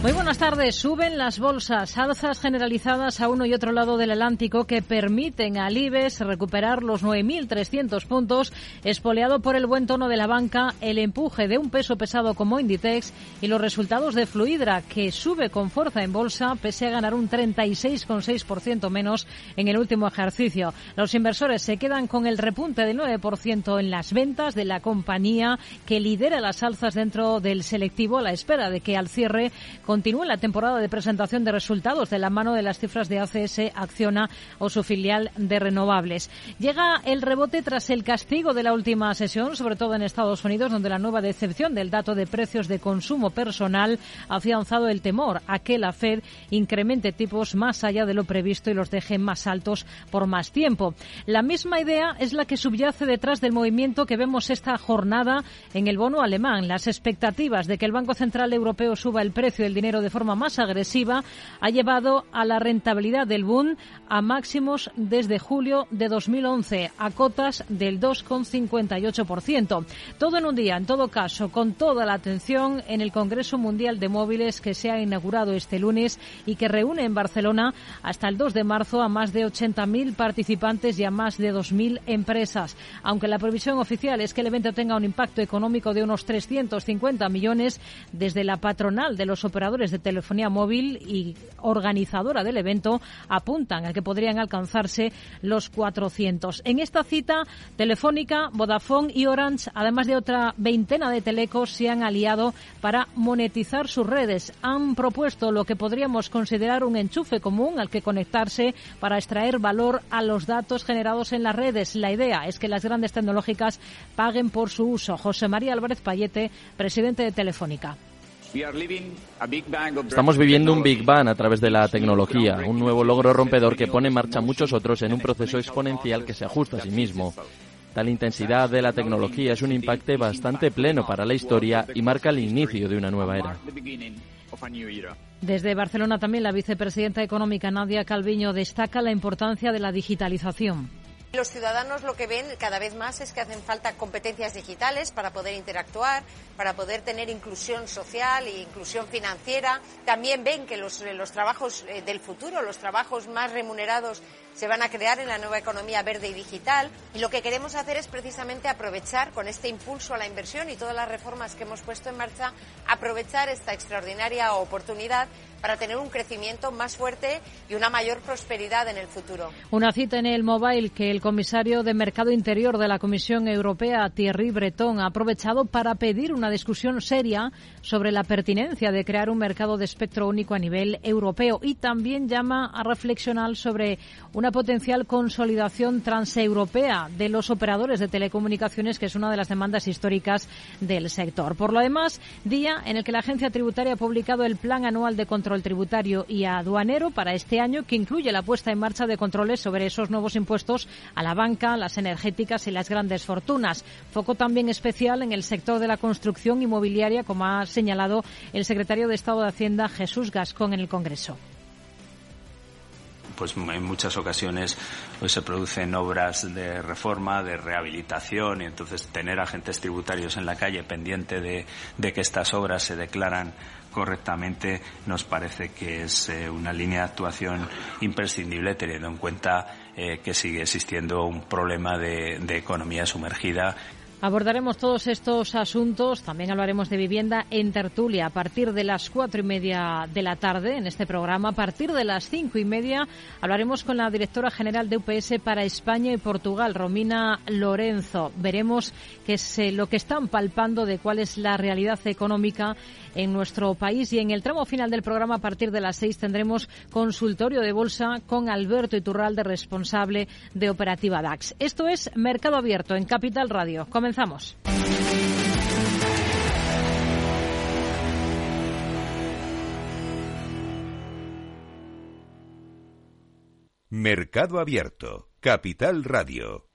Muy buenas tardes. Suben las bolsas, alzas generalizadas a uno y otro lado del Atlántico que permiten al IBEX recuperar los 9.300 puntos, espoleado por el buen tono de la banca, el empuje de un peso pesado como Inditex y los resultados de Fluidra, que sube con fuerza en bolsa pese a ganar un 36,6% menos en el último ejercicio. Los inversores se quedan con el repunte del 9% en las ventas de la compañía que lidera las alzas dentro del selectivo a la espera de que al cierre continúa la temporada de presentación de resultados de la mano de las cifras de ACS, Acciona o su filial de renovables. Llega el rebote tras el castigo de la última sesión, sobre todo en Estados Unidos, donde la nueva decepción del dato de precios de consumo personal ha afianzado el temor a que la Fed incremente tipos más allá de lo previsto y los deje más altos por más tiempo. La misma idea es la que subyace detrás del movimiento que vemos esta jornada en el bono alemán. Las expectativas de que el Banco Central Europeo suba el precio del dinero de forma más agresiva ha llevado a la rentabilidad del Bund a máximos desde julio de 2011, a cotas del 2,58%. Todo en un día, en todo caso, con toda la atención en el Congreso Mundial de Móviles que se ha inaugurado este lunes y que reúne en Barcelona hasta el 2 de marzo a más de 80.000 participantes y a más de 2.000 empresas. Aunque la previsión oficial es que el evento tenga un impacto económico de unos 350 millones, desde la patronal de los operadores de telefonía móvil y organizadora del evento apuntan a que podrían alcanzarse los 400. En esta cita, Telefónica, Vodafone y Orange, además de otra veintena de telecos, se han aliado para monetizar sus redes. Han propuesto lo que podríamos considerar un enchufe común al que conectarse para extraer valor a los datos generados en las redes. La idea es que las grandes tecnológicas paguen por su uso. José María Álvarez Payete, presidente de Telefónica. Estamos viviendo un Big Bang a través de la tecnología, un nuevo logro rompedor que pone en marcha muchos otros en un proceso exponencial que se ajusta a sí mismo. Tal intensidad de la tecnología es un impacto bastante pleno para la historia y marca el inicio de una nueva era. Desde Barcelona también la vicepresidenta económica Nadia Calviño destaca la importancia de la digitalización. Los ciudadanos lo que ven cada vez más es que hacen falta competencias digitales para poder interactuar, para poder tener inclusión social e inclusión financiera. También ven que los, los trabajos eh, del futuro, los trabajos más remunerados, se van a crear en la nueva economía verde y digital. Y lo que queremos hacer es precisamente aprovechar con este impulso a la inversión y todas las reformas que hemos puesto en marcha, aprovechar esta extraordinaria oportunidad para tener un crecimiento más fuerte y una mayor prosperidad en el futuro. Una cita en el mobile que el comisario de Mercado Interior de la Comisión Europea, Thierry Breton, ha aprovechado para pedir una discusión seria sobre la pertinencia de crear un mercado de espectro único a nivel europeo y también llama a reflexionar sobre una potencial consolidación transeuropea de los operadores de telecomunicaciones, que es una de las demandas históricas del sector. Por lo demás, día en el que la agencia tributaria ha publicado el plan anual de control tributario y aduanero para este año, que incluye la puesta en marcha de controles sobre esos nuevos impuestos a la banca, las energéticas y las grandes fortunas. Foco también especial en el sector de la construcción inmobiliaria, como ha señalado el secretario de Estado de Hacienda, Jesús Gascón, en el Congreso pues en muchas ocasiones pues, se producen obras de reforma, de rehabilitación, y entonces tener agentes tributarios en la calle pendiente de, que estas obras se declaran correctamente nos parece que es eh, una línea de actuación imprescindible teniendo en cuenta eh, que sigue existiendo un problema de economía sumergida Abordaremos todos estos asuntos, también hablaremos de vivienda en tertulia a partir de las cuatro y media de la tarde en este programa. A partir de las cinco y media hablaremos con la directora general de UPS para España y Portugal, Romina Lorenzo. Veremos qué es lo que están palpando de cuál es la realidad económica en nuestro país y en el tramo final del programa a partir de las seis tendremos consultorio de bolsa con Alberto Iturralde, responsable de Operativa DAX. Esto es Mercado Abierto en Capital Radio. Comenzamos. Mercado Abierto, Capital Radio.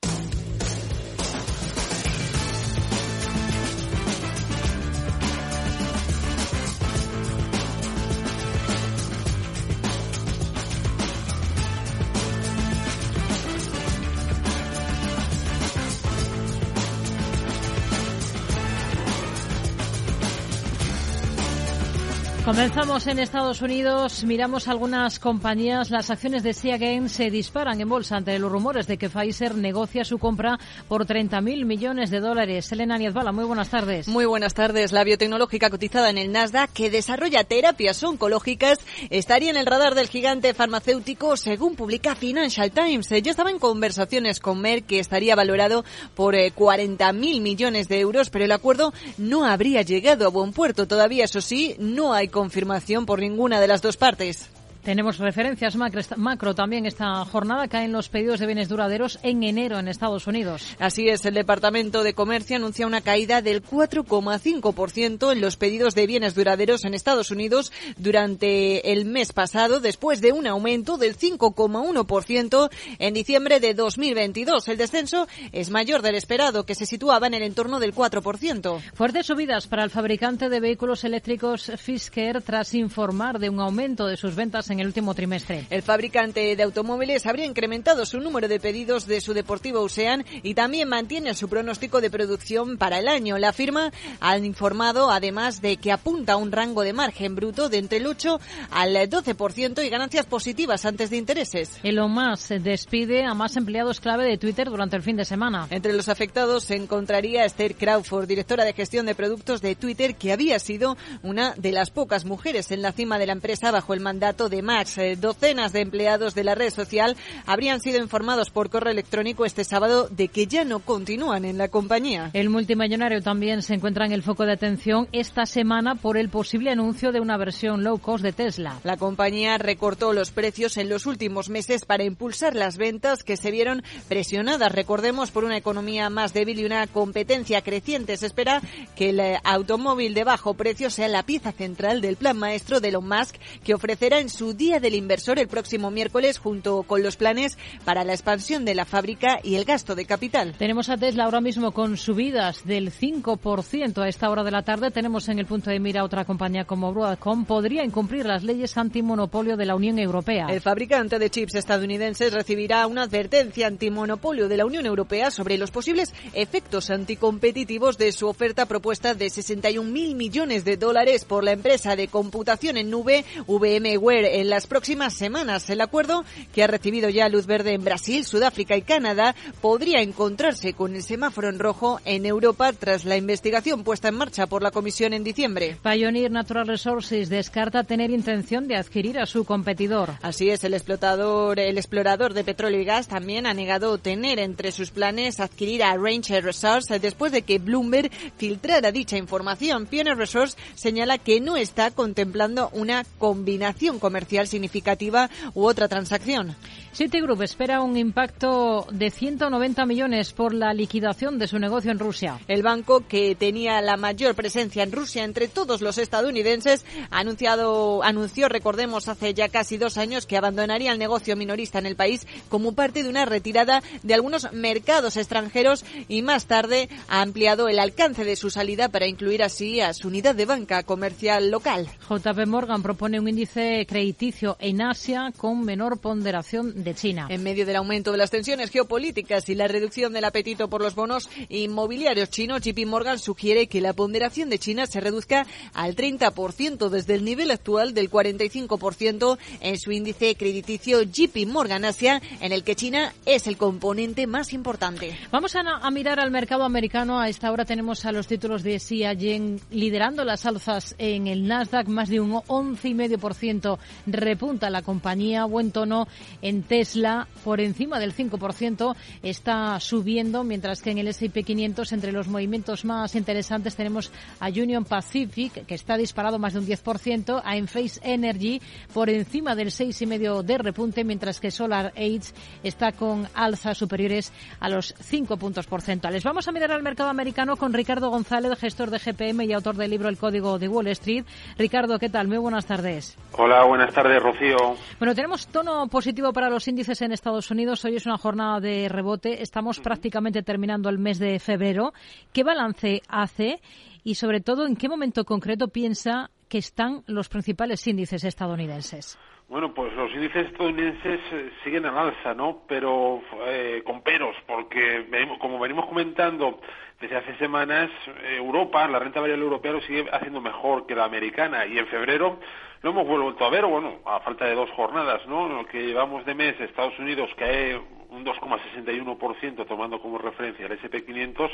Comenzamos en Estados Unidos, miramos algunas compañías, las acciones de Siagen se disparan en bolsa ante los rumores de que Pfizer negocia su compra por 30.000 millones de dólares. Elena Niezbala, muy buenas tardes. Muy buenas tardes. La biotecnológica cotizada en el Nasdaq que desarrolla terapias oncológicas estaría en el radar del gigante farmacéutico según publica Financial Times. Ya estaba en conversaciones con Merck que estaría valorado por 40.000 eh, millones de euros, pero el acuerdo no habría llegado a buen puerto. Todavía, eso sí, no hay confirmación por ninguna de las dos partes. Tenemos referencias macro, también esta jornada. Caen los pedidos de bienes duraderos en enero en Estados Unidos. Así es, el Departamento de Comercio anuncia una caída del 4,5% en los pedidos de bienes duraderos en Estados Unidos durante el mes pasado, después de un aumento del 5,1% en diciembre de 2022. El descenso es mayor del esperado, que se situaba en el entorno del 4%. Fuertes subidas para el fabricante de vehículos eléctricos Fisker tras informar de un aumento de sus ventas en el último trimestre. El fabricante de automóviles habría incrementado su número de pedidos de su Deportivo Ocean y también mantiene su pronóstico de producción para el año. La firma ha informado además de que apunta a un rango de margen bruto de entre el 8 al 12% y ganancias positivas antes de intereses. Elon Musk despide a más empleados clave de Twitter durante el fin de semana. Entre los afectados se encontraría Esther Crawford, directora de gestión de productos de Twitter, que había sido una de las pocas mujeres en la cima de la empresa bajo el mandato de Max. Eh, docenas de empleados de la red social habrían sido informados por correo electrónico este sábado de que ya no continúan en la compañía. El multimillonario también se encuentra en el foco de atención esta semana por el posible anuncio de una versión low cost de Tesla. La compañía recortó los precios en los últimos meses para impulsar las ventas que se vieron presionadas, recordemos, por una economía más débil y una competencia creciente. Se espera que el eh, automóvil de bajo precio sea la pieza central del plan maestro de Elon Musk que ofrecerá en su Día del Inversor el próximo miércoles junto con los planes para la expansión de la fábrica y el gasto de capital. Tenemos a Tesla ahora mismo con subidas del 5% a esta hora de la tarde. Tenemos en el punto de mira otra compañía como Broadcom. Podría incumplir las leyes antimonopolio de la Unión Europea. El fabricante de chips estadounidenses recibirá una advertencia antimonopolio de la Unión Europea sobre los posibles efectos anticompetitivos de su oferta propuesta de 61 mil millones de dólares por la empresa de computación en nube VMware en las próximas semanas. El acuerdo, que ha recibido ya luz verde en Brasil, Sudáfrica y Canadá, podría encontrarse con el semáforo en rojo en Europa tras la investigación puesta en marcha por la Comisión en diciembre. Pioneer Natural Resources descarta tener intención de adquirir a su competidor. Así es, el explotador, el explorador de petróleo y gas también ha negado tener entre sus planes adquirir a Ranger Resources después de que Bloomberg filtrara dicha información. Pioneer Resources señala que no está contemplando una combinación comercial significativa u otra transacción. Citigroup espera un impacto de 190 millones por la liquidación de su negocio en Rusia. El banco, que tenía la mayor presencia en Rusia entre todos los estadounidenses, ha anunciado, anunció, recordemos, hace ya casi dos años que abandonaría el negocio minorista en el país como parte de una retirada de algunos mercados extranjeros y más tarde ha ampliado el alcance de su salida para incluir así a su unidad de banca comercial local. JP Morgan propone un índice crediticio en Asia con menor ponderación de China. En medio del aumento de las tensiones geopolíticas y la reducción del apetito por los bonos inmobiliarios chinos, JP Morgan sugiere que la ponderación de China se reduzca al 30% desde el nivel actual del 45% en su índice crediticio JP Morgan Asia, en el que China es el componente más importante. Vamos a, mirar al mercado americano. A esta hora tenemos a los títulos de Yen liderando las alzas en el Nasdaq, más de un 11,5% repunta la compañía, buen tono en Tesla por encima del 5% está subiendo, mientras que en el S&P 500 entre los movimientos más interesantes tenemos a Union Pacific que está disparado más de un 10%, a Enphase Energy por encima del 6,5% de repunte, mientras que Solar Age está con alzas superiores a los 5 puntos porcentuales. Vamos a mirar al mercado americano con Ricardo González, gestor de GPM y autor del libro El Código de Wall Street. Ricardo, ¿qué tal? Muy buenas tardes. Hola, buenas tardes, Rocío. Bueno, tenemos tono positivo para los los índices en Estados Unidos. Hoy es una jornada de rebote. Estamos prácticamente terminando el mes de febrero. ¿Qué balance hace y, sobre todo, en qué momento concreto piensa que están los principales índices estadounidenses? Bueno, pues los índices estadounidenses eh, siguen al alza, ¿no? Pero eh, con peros, porque como venimos comentando desde hace semanas, Europa, la renta variable europea lo sigue haciendo mejor que la americana y en febrero lo hemos vuelto a ver, bueno, a falta de dos jornadas, ¿no? Lo que llevamos de mes, Estados Unidos cae un 2,61% tomando como referencia el SP500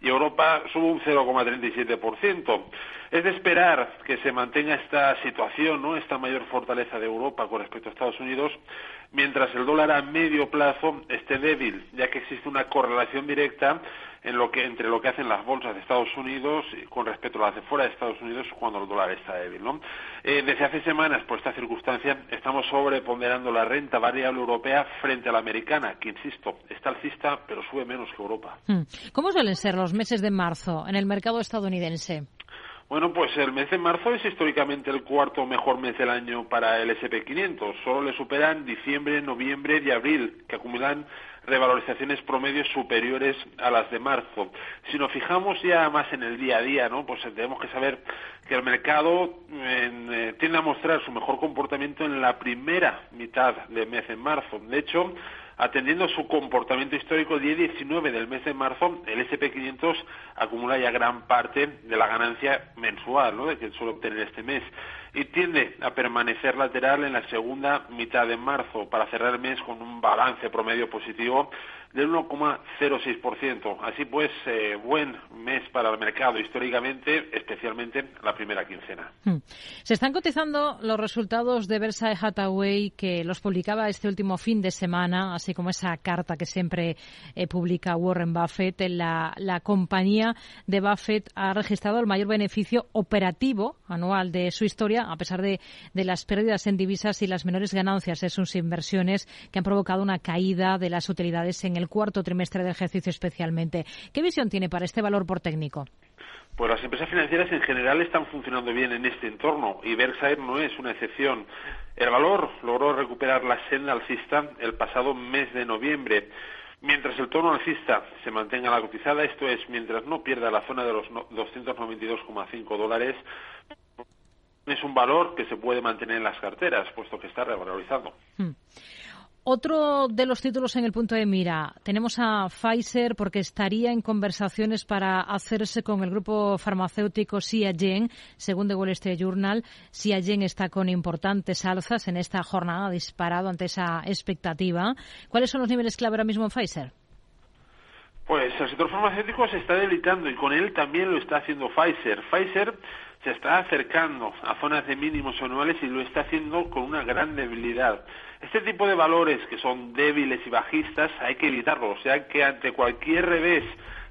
y Europa sube un 0,37%. Es de esperar que se mantenga esta situación, ¿no? Esta mayor fortaleza de Europa con respecto a Estados Unidos, mientras el dólar a medio plazo esté débil, ya que existe una correlación directa en lo que, entre lo que hacen las bolsas de Estados Unidos con respecto a las de fuera de Estados Unidos cuando el dólar está débil. ¿no? Eh, desde hace semanas, por esta circunstancia, estamos sobreponderando la renta variable europea frente a la americana, que, insisto, está alcista, pero sube menos que Europa. Hmm. ¿Cómo suelen ser los meses de marzo en el mercado estadounidense? Bueno, pues el mes de marzo es históricamente el cuarto mejor mes del año para el SP500. Solo le superan diciembre, noviembre y abril, que acumulan revalorizaciones promedios superiores a las de marzo. Si nos fijamos ya más en el día a día, ¿no? Pues tenemos que saber que el mercado eh, tiende a mostrar su mejor comportamiento en la primera mitad del mes de marzo. De hecho, Atendiendo su comportamiento histórico, día 19 del mes de marzo, el SP500 acumula ya gran parte de la ganancia mensual ¿no? de que suele obtener este mes y tiende a permanecer lateral en la segunda mitad de marzo para cerrar el mes con un balance promedio positivo del 1,06%. Así pues, eh, buen mes para el mercado históricamente, especialmente la primera quincena. Hmm. Se están cotizando los resultados de Versailles Hathaway que los publicaba este último fin de semana, así como esa carta que siempre eh, publica Warren Buffett. La, la compañía de Buffett ha registrado el mayor beneficio operativo anual de su historia, a pesar de, de las pérdidas en divisas y las menores ganancias de sus inversiones que han provocado una caída de las utilidades en el cuarto trimestre del ejercicio especialmente. ¿Qué visión tiene para este valor por técnico? Pues las empresas financieras en general están funcionando bien en este entorno y Versailles no es una excepción. El valor logró recuperar la senda alcista el pasado mes de noviembre. Mientras el tono alcista se mantenga la cotizada, esto es, mientras no pierda la zona de los 292,5 dólares, es un valor que se puede mantener en las carteras, puesto que está revalorizado. Hmm. Otro de los títulos en el punto de mira, tenemos a Pfizer porque estaría en conversaciones para hacerse con el grupo farmacéutico Siagen, según The Wall Street Journal. Siagen está con importantes alzas en esta jornada, disparado ante esa expectativa. ¿Cuáles son los niveles clave ahora mismo en Pfizer? Pues el sector farmacéutico se está debilitando y con él también lo está haciendo Pfizer. Pfizer se está acercando a zonas de mínimos anuales y lo está haciendo con una gran debilidad. Este tipo de valores que son débiles y bajistas hay que evitarlos, o sea que ante cualquier revés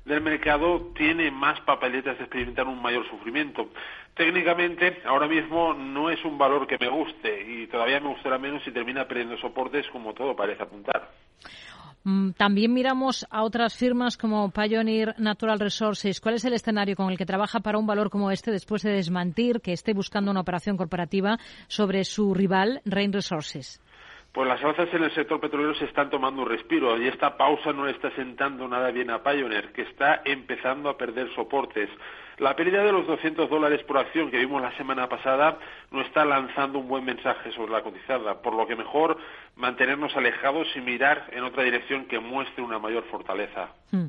del mercado tiene más papeletas de experimentar un mayor sufrimiento. Técnicamente, ahora mismo no es un valor que me guste y todavía me gustará menos si termina perdiendo soportes como todo parece apuntar. Mm, también miramos a otras firmas como Pioneer Natural Resources. ¿Cuál es el escenario con el que trabaja para un valor como este después de desmentir que esté buscando una operación corporativa sobre su rival, Rain Resources? Pues las alzas en el sector petrolero se están tomando un respiro y esta pausa no le está sentando nada bien a Pioneer, que está empezando a perder soportes. La pérdida de los 200 dólares por acción que vimos la semana pasada no está lanzando un buen mensaje sobre la cotizada, por lo que mejor mantenernos alejados y mirar en otra dirección que muestre una mayor fortaleza. Hmm.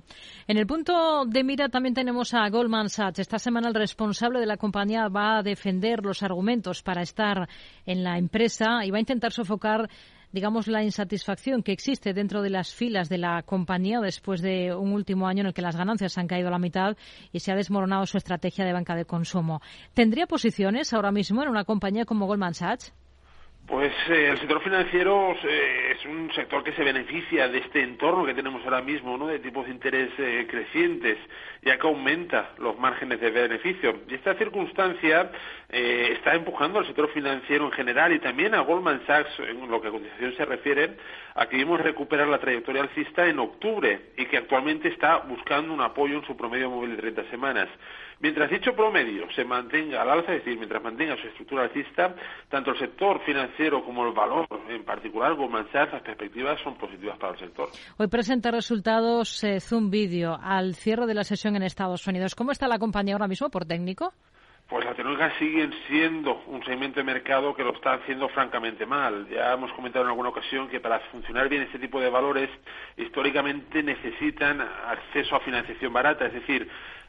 En el punto de mira también tenemos a Goldman Sachs. Esta semana el responsable de la compañía va a defender los argumentos para estar en la empresa y va a intentar sofocar digamos, la insatisfacción que existe dentro de las filas de la compañía después de un último año en el que las ganancias han caído a la mitad y se ha desmoronado su estrategia de banca de consumo. ¿Tendría posiciones ahora mismo en una compañía como Goldman Sachs? Pues eh, el sector financiero eh, es un sector que se beneficia de este entorno que tenemos ahora mismo, ¿no? De tipos de interés eh, crecientes, ya que aumenta los márgenes de beneficio. Y esta circunstancia está empujando al sector financiero en general y también a Goldman Sachs, en lo que a cotización se refiere, a recuperar la trayectoria alcista en octubre y que actualmente está buscando un apoyo en su promedio móvil de 30 semanas. Mientras dicho promedio se mantenga al alza, es decir, mientras mantenga su estructura alcista, tanto el sector financiero como el valor, en particular Goldman Sachs, las perspectivas son positivas para el sector. Hoy presenta resultados eh, Zoom Video al cierre de la sesión en Estados Unidos. ¿Cómo está la compañía ahora mismo por técnico? Pues las tecnológicas siguen siendo un segmento de mercado que lo está haciendo francamente mal. Ya hemos comentado en alguna ocasión que para funcionar bien este tipo de valores históricamente necesitan acceso a financiación barata, es decir,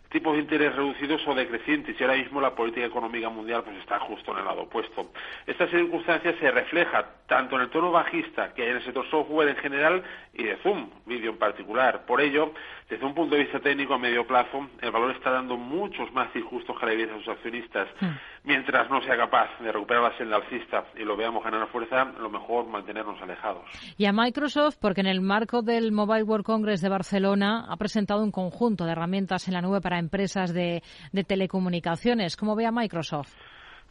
tipos de interés reducidos o decrecientes y ahora mismo la política económica mundial pues está justo en el lado opuesto. Esta circunstancia se refleja tanto en el tono bajista que hay en el sector software en general y de Zoom, vídeo en particular. Por ello, desde un punto de vista técnico a medio plazo, el valor está dando muchos más injustos que a sus accionistas. Hmm. Mientras no sea capaz de recuperar la senda alcista y lo veamos ganar fuerza, lo mejor mantenernos alejados. Y a Microsoft, porque en el marco del Mobile World Congress de Barcelona ha presentado un conjunto de herramientas en la nube para empresas de, de telecomunicaciones. ¿Cómo ve a Microsoft?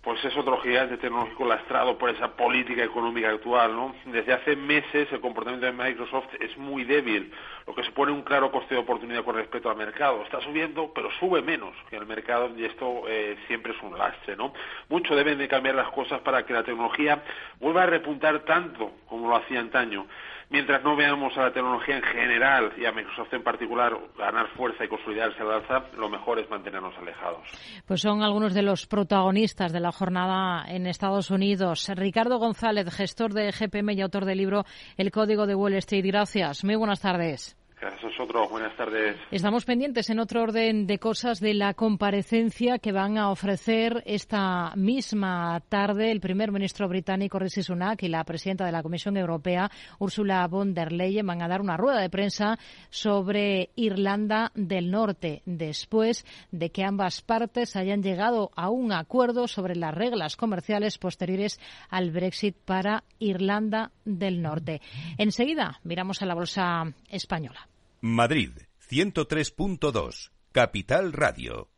Pues es otro gigante tecnológico lastrado por esa política económica actual, ¿no? Desde hace meses el comportamiento de Microsoft es muy débil, lo que supone un claro coste de oportunidad con respecto al mercado. Está subiendo, pero sube menos que el mercado y esto eh, siempre es un lastre, ¿no? Mucho deben de cambiar las cosas para que la tecnología vuelva a repuntar tanto como lo hacía antaño mientras no veamos a la tecnología en general y a Microsoft en particular ganar fuerza y consolidarse al alza, lo mejor es mantenernos alejados. Pues son algunos de los protagonistas de la jornada en Estados Unidos. Ricardo González, gestor de GPM y autor del libro El Código de Wall Street. Gracias. Muy buenas tardes. Gracias a vosotros. Buenas tardes. Estamos pendientes en otro orden de cosas de la comparecencia que van a ofrecer esta misma tarde el primer ministro británico Rishi Sunak y la presidenta de la Comisión Europea Ursula von der Leyen van a dar una rueda de prensa sobre Irlanda del Norte después de que ambas partes hayan llegado a un acuerdo sobre las reglas comerciales posteriores al Brexit para Irlanda del Norte. Enseguida miramos a la bolsa española. Madrid, 103.2, Capital Radio.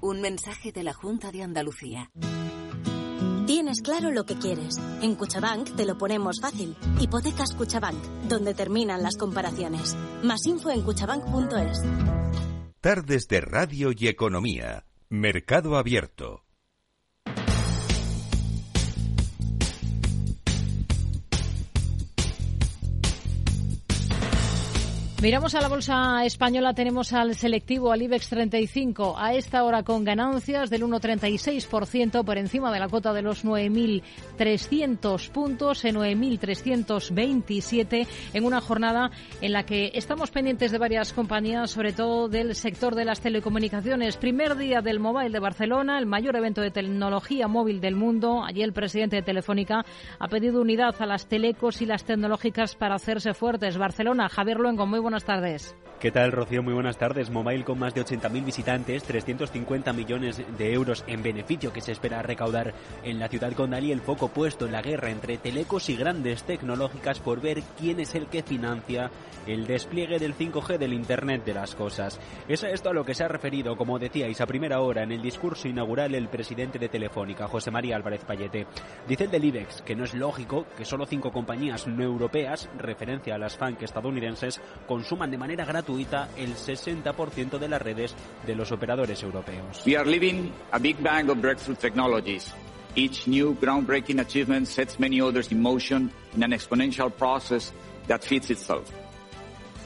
Un mensaje de la Junta de Andalucía. Tienes claro lo que quieres. En Cuchabank te lo ponemos fácil. Hipotecas Cuchabank, donde terminan las comparaciones. Más info en cuchabank.es. Tardes de Radio y Economía. Mercado Abierto. Miramos a la bolsa española, tenemos al selectivo, al IBEX 35, a esta hora con ganancias del 1,36% por encima de la cota de los 9.300 puntos, en 9.327, en una jornada en la que estamos pendientes de varias compañías, sobre todo del sector de las telecomunicaciones. Primer día del Mobile de Barcelona, el mayor evento de tecnología móvil del mundo. Allí el presidente de Telefónica ha pedido unidad a las telecos y las tecnológicas para hacerse fuertes. Barcelona, Javier Luengo, muy buenas tardes. ¿Qué tal, Rocío? Muy buenas tardes. Mobile con más de 80.000 visitantes, 350 millones de euros en beneficio que se espera recaudar en la ciudad con Dalí el foco puesto en la guerra entre telecos y grandes tecnológicas por ver quién es el que financia el despliegue del 5G del Internet de las cosas. Es a esto a lo que se ha referido, como decíais, a primera hora en el discurso inaugural el presidente de Telefónica, José María Álvarez Payete. Dice el del IBEX que no es lógico que solo cinco compañías no europeas, referencia a las FANC estadounidenses, consuman de manera gratuita el 60% de las redes de los operadores europeos. We are living a big bang of breakthrough technologies. Each new groundbreaking achievement sets many others in motion in an exponential process that fits itself.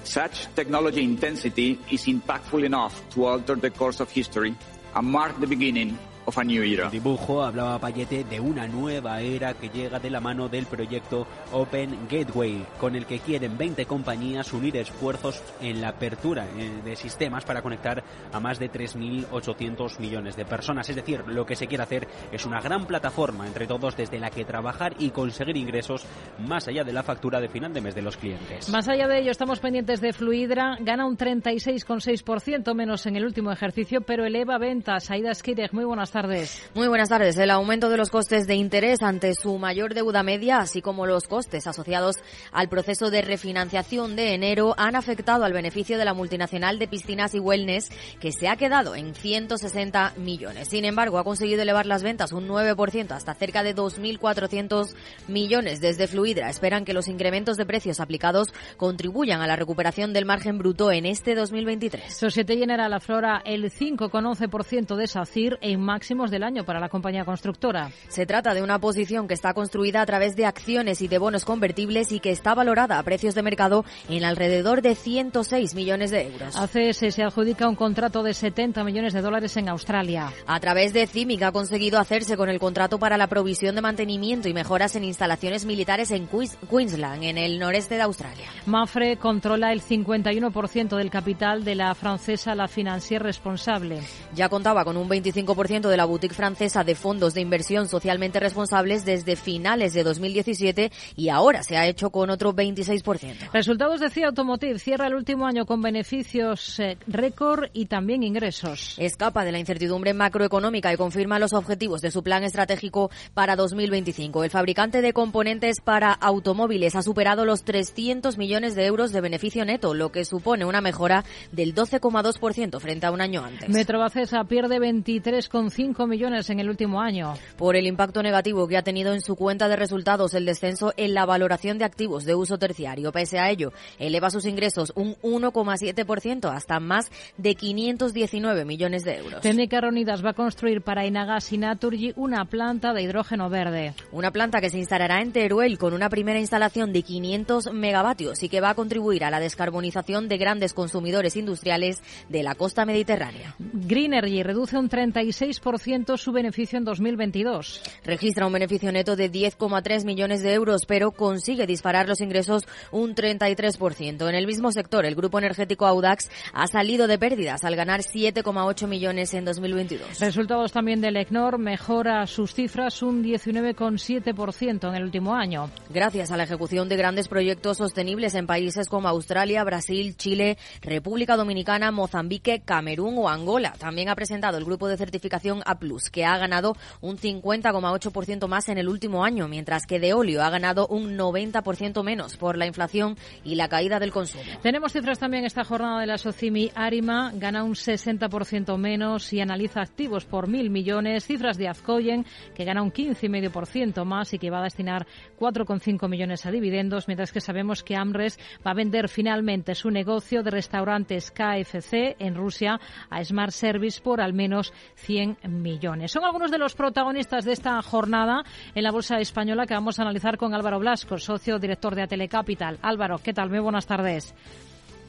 Such technology intensity is impactful enough to alter the course of history and mark the beginning of a new era. El dibujo hablaba Payete de una nueva era que llega de la mano del proyecto Open Gateway, con el que quieren 20 compañías unir esfuerzos en la apertura eh, de sistemas para conectar a más de 3.800 millones de personas. Es decir, lo que se quiere hacer es una gran plataforma entre todos desde la que trabajar y conseguir ingresos más allá de la factura de final de mes de los clientes. Más allá de ello, estamos pendientes de Fluidra. Gana un 36,6% menos en el último ejercicio, pero eleva ventas. Aida Skirek, muy buenas tardes. Muy buenas tardes. El aumento de los costes de interés ante su mayor deuda media, así como los costes asociados al proceso de refinanciación de enero, han afectado al beneficio de la multinacional de piscinas y wellness, que se ha quedado en 160 millones. Sin embargo, ha conseguido elevar las ventas un 9% hasta cerca de 2.400 millones. Desde Fluidra esperan que los incrementos de precios aplicados contribuyan a la recuperación del margen bruto en este 2023. Societe General aflora el 5,11% de SACIR en máximos del año para la compañía constructora. Se trata de una posición que está construida a través de acciones y de bonos convertibles y que está valorada a precios de mercado en alrededor de 106 millones de euros. ACS se adjudica un contrato de 70 millones de dólares en Australia. A través de CIMIC ha conseguido hacerse con el contrato para la provisión de mantenimiento y mejoras en instalaciones militares en Queensland, en el noreste de Australia. Mafre controla el 51% del capital de la francesa La Financière Responsable. Ya contaba con un 25% de la boutique francesa de fondos de inversión socialmente responsables desde finales de 2017 y ahora se ha hecho con otro 26%. Resultados de CIA Automotive cierra el último año con beneficios eh, récord y también ingresos. Escapa de la incertidumbre macroeconómica y confirma los objetivos de su plan estratégico para 2025. El fabricante de componentes para automóviles ha superado los 300 millones de euros de beneficio neto, lo que supone una mejora del 12,2% frente a un año antes. Metrobacesa pierde 23,5 millones en el último año. Por el impacto negativo que ha tenido en su cuenta de resultados el descenso en la valoración de activos de uso terciario. Pese a ello, eleva sus ingresos un 1,7% hasta más de 519 millones de euros. Técnica Reunidas va a construir para Inagas y Naturgy una planta de hidrógeno verde. Una planta que se instalará en Teruel con una primera instalación de 500 megavatios y que va a contribuir a la descarbonización de grandes consumidores industriales de la costa mediterránea. Greenergy reduce un 36% su beneficio en 2022. Registra un beneficio neto de 10,3 millones de euros, pero consigue disparar los ingresos un 33%. En el mismo sector, el grupo energético Audax ha salido de pérdidas al ganar 7,8 millones en 2022. Resultados también del ECNOR mejora sus cifras un 19,7% en el último año. Gracias a la ejecución de grandes proyectos sostenibles en países como Australia, Brasil, Chile, República Dominicana, Mozambique, Camerún o Angola. También ha presentado el grupo de certificación A+, que ha ganado un 50,8% más en el último año, mientras que de óleo ha ganado un 90% menos por la inflación y la caída del consumo. Tenemos cifras también esta jornada de la Socimi Arima, gana un 60% menos y analiza activos por mil millones. Cifras de Azcoyen, que gana un 15,5% más y que va a destinar 4,5 millones a dividendos, mientras que sabemos que Amres va a vender finalmente su negocio de restaurantes KFC en Rusia a Smart Service por al menos 100 millones. Son algunos de los protagonistas de esta jornada en la Bolsa Española que vamos a analizar con Álvaro Blasco, socio director de Atelecapital. Álvaro, ¿qué tal? Muy buenas tardes.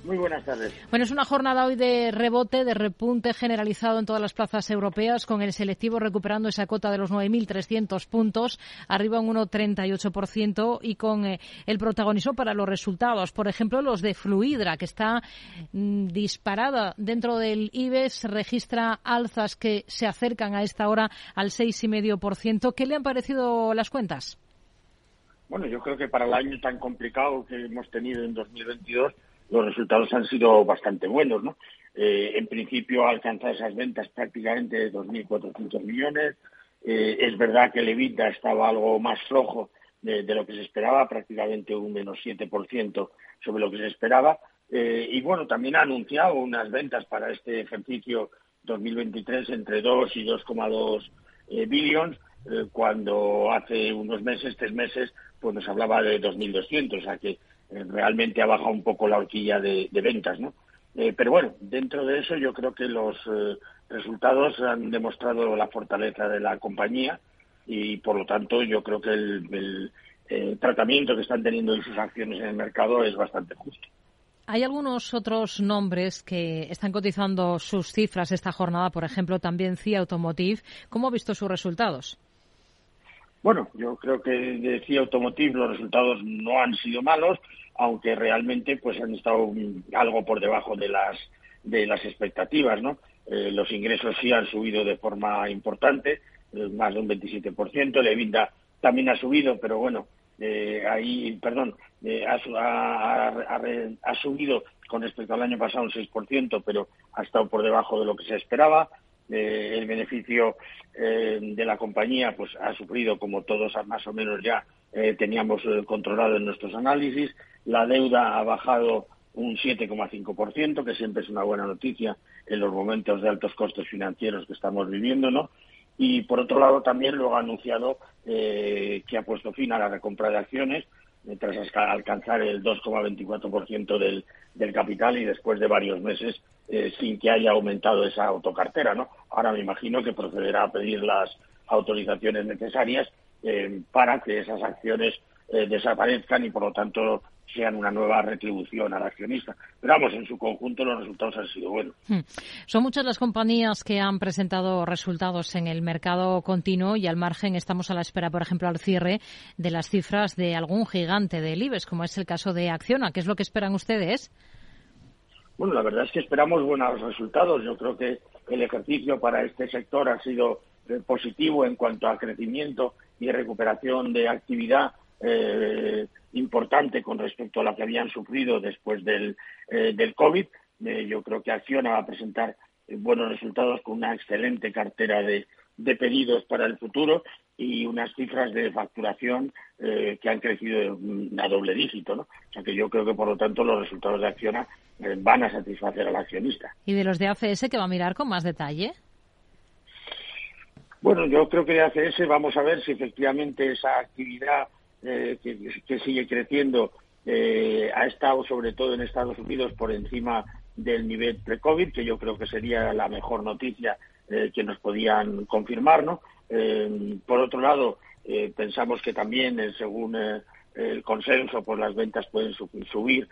Muy buenas tardes. Bueno, es una jornada hoy de rebote, de repunte generalizado en todas las plazas europeas, con el selectivo recuperando esa cota de los 9.300 puntos, arriba un 1,38% y con eh, el protagonismo para los resultados. Por ejemplo, los de Fluidra, que está mm, disparada dentro del IBEX, registra alzas que se acercan a esta hora al 6,5%. ¿Qué le han parecido las cuentas? Bueno, yo creo que para el año tan complicado que hemos tenido en 2022, los resultados han sido bastante buenos, ¿no? Eh, en principio ha alcanzado esas ventas prácticamente de 2.400 millones. Eh, es verdad que el EBITDA estaba algo más flojo de, lo que se esperaba, prácticamente un menos 7% sobre lo que se esperaba. Eh, y bueno, también ha anunciado unas ventas para este ejercicio 2023 entre 2 y 2,2 eh, billions, eh, cuando hace unos meses, tres meses, pues nos hablaba de 2.200, o sea que realmente ha bajado un poco la horquilla de, de ventas, ¿no? Eh, pero bueno, dentro de eso yo creo que los eh, resultados han demostrado la fortaleza de la compañía y por lo tanto yo creo que el, el eh, tratamiento que están teniendo sus acciones en el mercado es bastante justo. Hay algunos otros nombres que están cotizando sus cifras esta jornada, por ejemplo, también CIA Automotive. ¿Cómo ha visto sus resultados? Bueno, yo creo que de CIA Automotive los resultados no han sido malos, aunque realmente pues han estado algo por debajo de las de las expectativas, ¿no? Eh, los ingresos sí han subido de forma importante, eh, más de un 27%, la EBITDA también ha subido, pero bueno, eh, ahí, perdón, ha, ha, subido con respecto al año pasado un 6%, pero ha estado por debajo de lo que se esperaba. el beneficio de la compañía pues ha sufrido, como todos más o menos ya teníamos controlado en nuestros análisis. La deuda ha bajado un 7,5%, que siempre es una buena noticia en los momentos de altos costes financieros que estamos viviendo, ¿no? Y por otro lado también luego ha anunciado eh, que ha puesto fin a la recompra de acciones tras alcanzar el 2,24% del, del capital y después de varios meses eh, sin que haya aumentado esa autocartera, ¿no? Ahora me imagino que procederá a pedir las autorizaciones necesarias eh, para que esas acciones desaparezcan y por lo tanto sean una nueva retribución al accionista. Pero vamos, en su conjunto los resultados han sido buenos. Hmm. Son muchas las compañías que han presentado resultados en el mercado continuo y al margen estamos a la espera, por ejemplo, al cierre de las cifras de algún gigante del IBEX, como es el caso de Acciona. ¿Qué es lo que esperan ustedes? Bueno, la verdad es que esperamos buenos resultados. Yo creo que el ejercicio para este sector ha sido eh, positivo en cuanto a crecimiento y recuperación de actividad eh, importante con respecto a lo que habían sufrido después del, eh, del COVID. Eh, yo creo que Acciona va a presentar eh, buenos resultados con una excelente cartera de, de pedidos para el futuro y unas cifras de facturación que han crecido a doble dígito, ¿no? O sea que yo creo que por lo tanto los resultados de Acciona van a satisfacer al accionista. ¿Y de los de ACS que va a mirar con más detalle? Bueno, yo creo que de ACS vamos a ver si efectivamente esa actividad eh, que, sigue creciendo eh, ha estado sobre todo en Estados Unidos por encima del nivel pre-COVID, que yo creo que sería la mejor noticia eh, que nos podían confirmar. ¿no? por otro lado, pensamos que también, según el consenso, pues las ventas pueden subir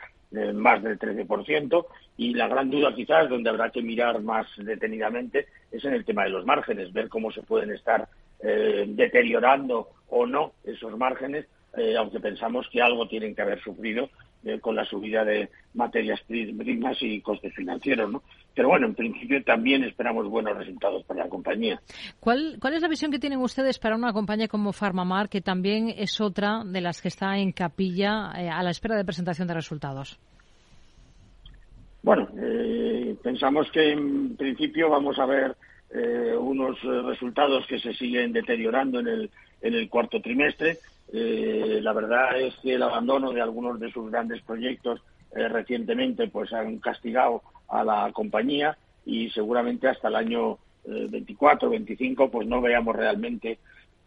más del 13%. Y la gran duda, quizás, donde habrá que mirar más detenidamente, es en el tema de los márgenes, ver cómo se pueden estar deteriorando o no esos márgenes eh, aunque pensamos que algo tienen que haber sufrido eh, con la subida de materias primas y costes financieros, ¿no? Pero bueno, en principio también esperamos buenos resultados para la compañía. ¿Cuál, cuál es la visión que tienen ustedes para una compañía como Farmamar, que también es otra de las que está en capilla eh, a la espera de presentación de resultados? Bueno, pensamos que en principio vamos a ver unos resultados que se siguen deteriorando en el, en el cuarto trimestre. Eh, la verdad es que el abandono de algunos de sus grandes proyectos eh, recientemente pues han castigado a la compañía y seguramente hasta el año 24 eh, 25 pues no veamos realmente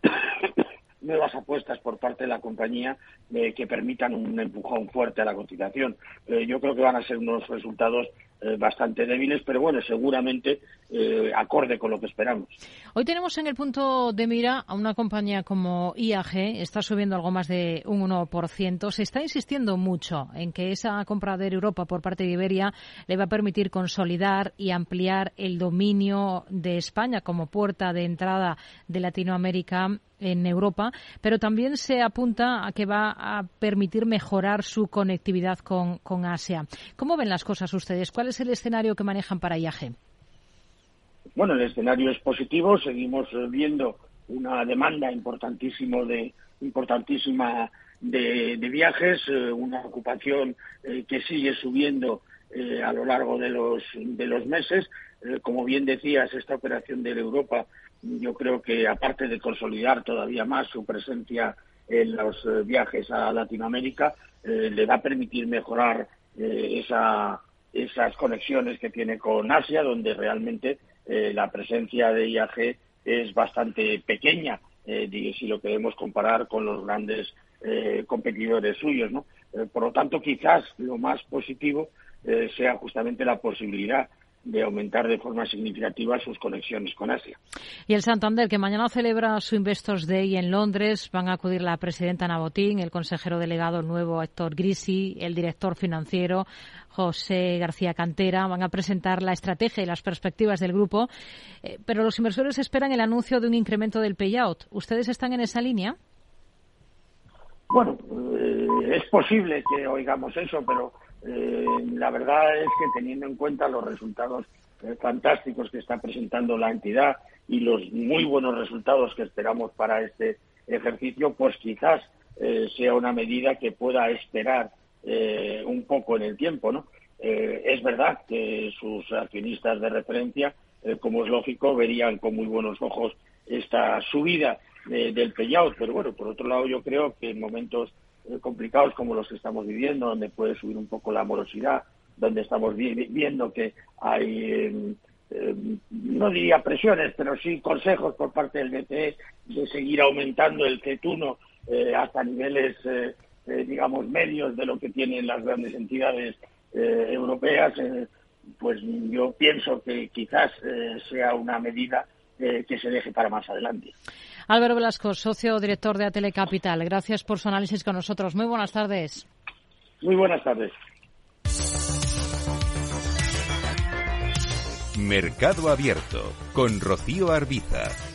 nuevas apuestas por parte de la compañía que permitan un empujón fuerte a la cotización. yo creo que van a ser unos resultados eh, bastante débiles, pero bueno, seguramente eh, acorde con lo que esperamos. Hoy tenemos en el punto de mira a una compañía como IAG, está subiendo algo más de un 1%. Se está insistiendo mucho en que esa compra de Europa por parte de Iberia le va a permitir consolidar y ampliar el dominio de España como puerta de entrada de Latinoamérica en Europa, pero también se apunta a que va a permitir mejorar su conectividad con, con Asia. ¿Cómo ven las cosas ustedes? ¿Cuál es el escenario que manejan para IAG? Bueno, el escenario es positivo. Seguimos viendo una demanda importantísimo de, importantísima de, viajes, eh, una ocupación eh, que sigue subiendo eh, a lo largo de los, de los meses. como bien decías, esta operación de Europa yo creo que aparte de consolidar todavía más su presencia en los eh, viajes a Latinoamérica, eh, le va a permitir mejorar eh, esas conexiones que tiene con Asia, donde realmente la presencia de IAG es bastante pequeña, si lo queremos comparar con los grandes competidores suyos. por lo tanto, quizás lo más positivo sea justamente la posibilidad de aumentar de forma significativa sus conexiones con Asia. Y el Santander, que mañana celebra su Investors Day en Londres, van a acudir la presidenta Nabotín, el consejero delegado nuevo Héctor Grisi, el director financiero José García Cantera, van a presentar la estrategia y las perspectivas del grupo, eh, pero los inversores esperan el anuncio de un incremento del payout. ¿Ustedes están en esa línea? Bueno, eh, es posible que oigamos eso, pero eh, la verdad es que teniendo en cuenta los resultados eh, fantásticos que está presentando la entidad y los muy buenos resultados que esperamos para este ejercicio, pues quizás eh, sea una medida que pueda esperar un poco en el tiempo, ¿no? es verdad que sus accionistas de referencia, como es lógico, verían con muy buenos ojos esta subida del payout, pero bueno, por otro lado yo creo que en momentos eh, complicados como los que estamos viviendo, donde puede subir un poco la morosidad, donde estamos viendo que hay, em, em, no diría presiones, pero sí consejos por parte del BCE de seguir aumentando el CET1 eh, hasta niveles, eh, digamos, medios de lo que tienen las grandes entidades europeas, pues yo pienso que quizás sea una medida que se deje para más adelante. Álvaro Velasco, socio director de Atele Capital. Gracias por su análisis con nosotros. Muy buenas tardes. Muy buenas tardes. Mercado Abierto con Rocío Arbiza.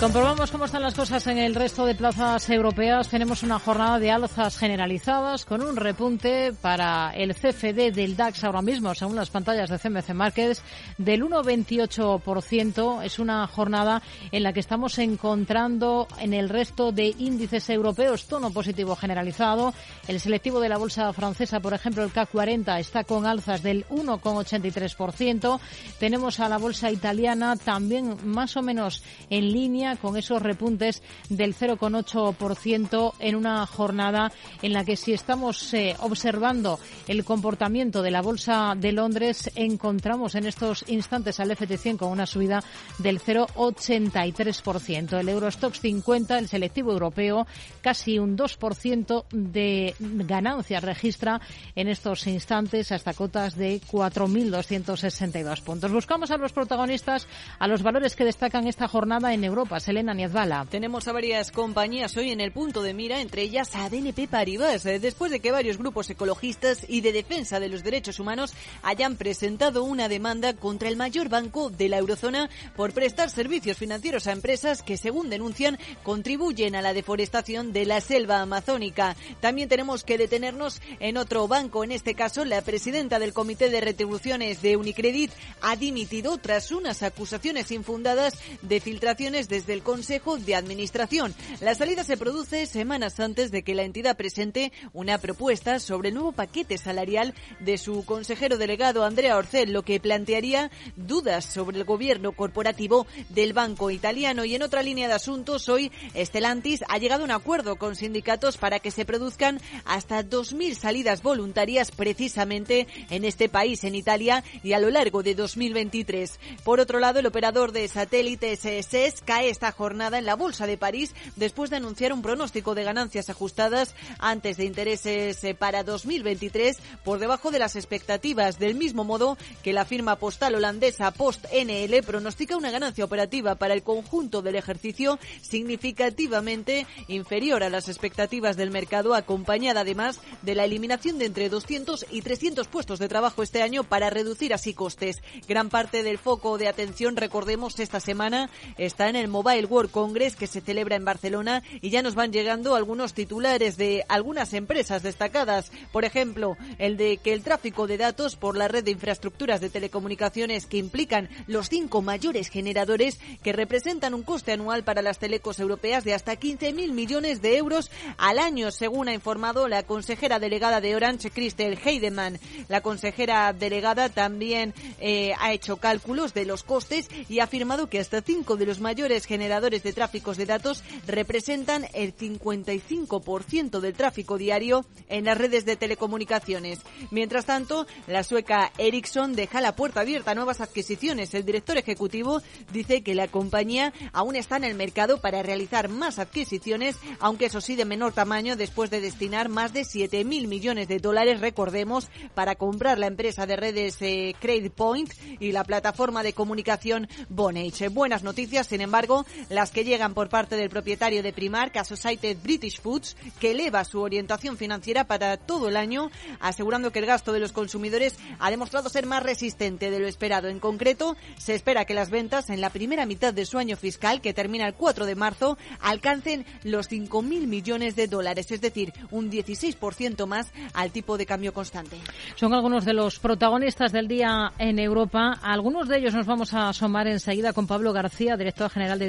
Comprobamos cómo están las cosas en el resto de plazas europeas. Tenemos una jornada de alzas generalizadas con un repunte para el CFD del DAX ahora mismo, según las pantallas de CMC Markets, del 1,28%. Es una jornada en la que estamos encontrando en el resto de índices europeos tono positivo generalizado. El selectivo de la bolsa francesa, por ejemplo, el CAC 40, está con alzas del 1,83%. Tenemos a la bolsa italiana también más o menos en línea con esos repuntes del 0,8% en una jornada en la que si estamos eh, observando el comportamiento de la Bolsa de Londres, encontramos en estos instantes al FT100 con una subida del 0,83%. El Eurostox 50, el selectivo europeo, casi un 2% de ganancias registra en estos instantes hasta cotas de 4.262 puntos. Buscamos a los protagonistas, a los valores que destacan esta jornada en Europa. Selena Niazbala. Tenemos a varias compañías hoy en el punto de mira, entre ellas ADNP Paribas, eh, después de que varios grupos ecologistas y de defensa de los derechos humanos hayan presentado una demanda contra el mayor banco de la eurozona por prestar servicios financieros a empresas que, según denuncian, contribuyen a la deforestación de la selva amazónica. También tenemos que detenernos en otro banco, en este caso la presidenta del Comité de Retribuciones de Unicredit ha dimitido tras unas acusaciones infundadas de filtraciones desde del Consejo de Administración. La salida se produce semanas antes de que la entidad presente una propuesta sobre el nuevo paquete salarial de su consejero delegado Andrea Orcel, lo que plantearía dudas sobre el gobierno corporativo del banco italiano. Y en otra línea de asuntos, hoy Estelantis ha llegado a un acuerdo con sindicatos para que se produzcan hasta 2.000 salidas voluntarias precisamente en este país, en Italia, y a lo largo de 2023. Por otro lado, el operador de satélites SES cae esta jornada en la Bolsa de París después de anunciar un pronóstico de ganancias ajustadas antes de intereses eh, para 2023 por debajo de las expectativas. Del mismo modo que la firma postal holandesa Post NL pronostica una ganancia operativa para el conjunto del ejercicio significativamente inferior a las expectativas del mercado, acompañada además de la eliminación de entre 200 y 300 puestos de trabajo este año para reducir así costes. Gran parte del foco de atención, recordemos, esta semana está en el mobile el World Congress que se celebra en Barcelona y ya nos van llegando algunos titulares de algunas empresas destacadas. Por ejemplo, el de que el tráfico de datos por la red de infraestructuras de telecomunicaciones que implican los cinco mayores generadores que representan un coste anual para las telecos europeas de hasta 15.000 millones de euros al año, según ha informado la consejera delegada de Orange, Christel Heidemann. La consejera delegada también eh, ha hecho cálculos de los costes y ha afirmado que hasta cinco de los mayores generadores de tráficos de datos representan el 55% del tráfico diario en las redes de telecomunicaciones. Mientras tanto, la sueca Ericsson deja la puerta abierta a nuevas adquisiciones. El director ejecutivo dice que la compañía aún está en el mercado para realizar más adquisiciones, aunque eso sí de menor tamaño después de destinar más de 7.000 millones de dólares, recordemos, para comprar la empresa de redes eh, Credit Point y la plataforma de comunicación Vonage. Buenas noticias, sin embargo, las que llegan por parte del propietario de Primark, Associated British Foods, que eleva su orientación financiera para todo el año, asegurando que el gasto de los consumidores ha demostrado ser más resistente de lo esperado. En concreto, se espera que las ventas en la primera mitad de su año fiscal, que termina el 4 de marzo, alcancen los 5.000 millones de dólares, es decir, un 16% más al tipo de cambio constante. Son algunos de los protagonistas del día en Europa. algunos de ellos nos vamos a asomar enseguida con Pablo García, director general de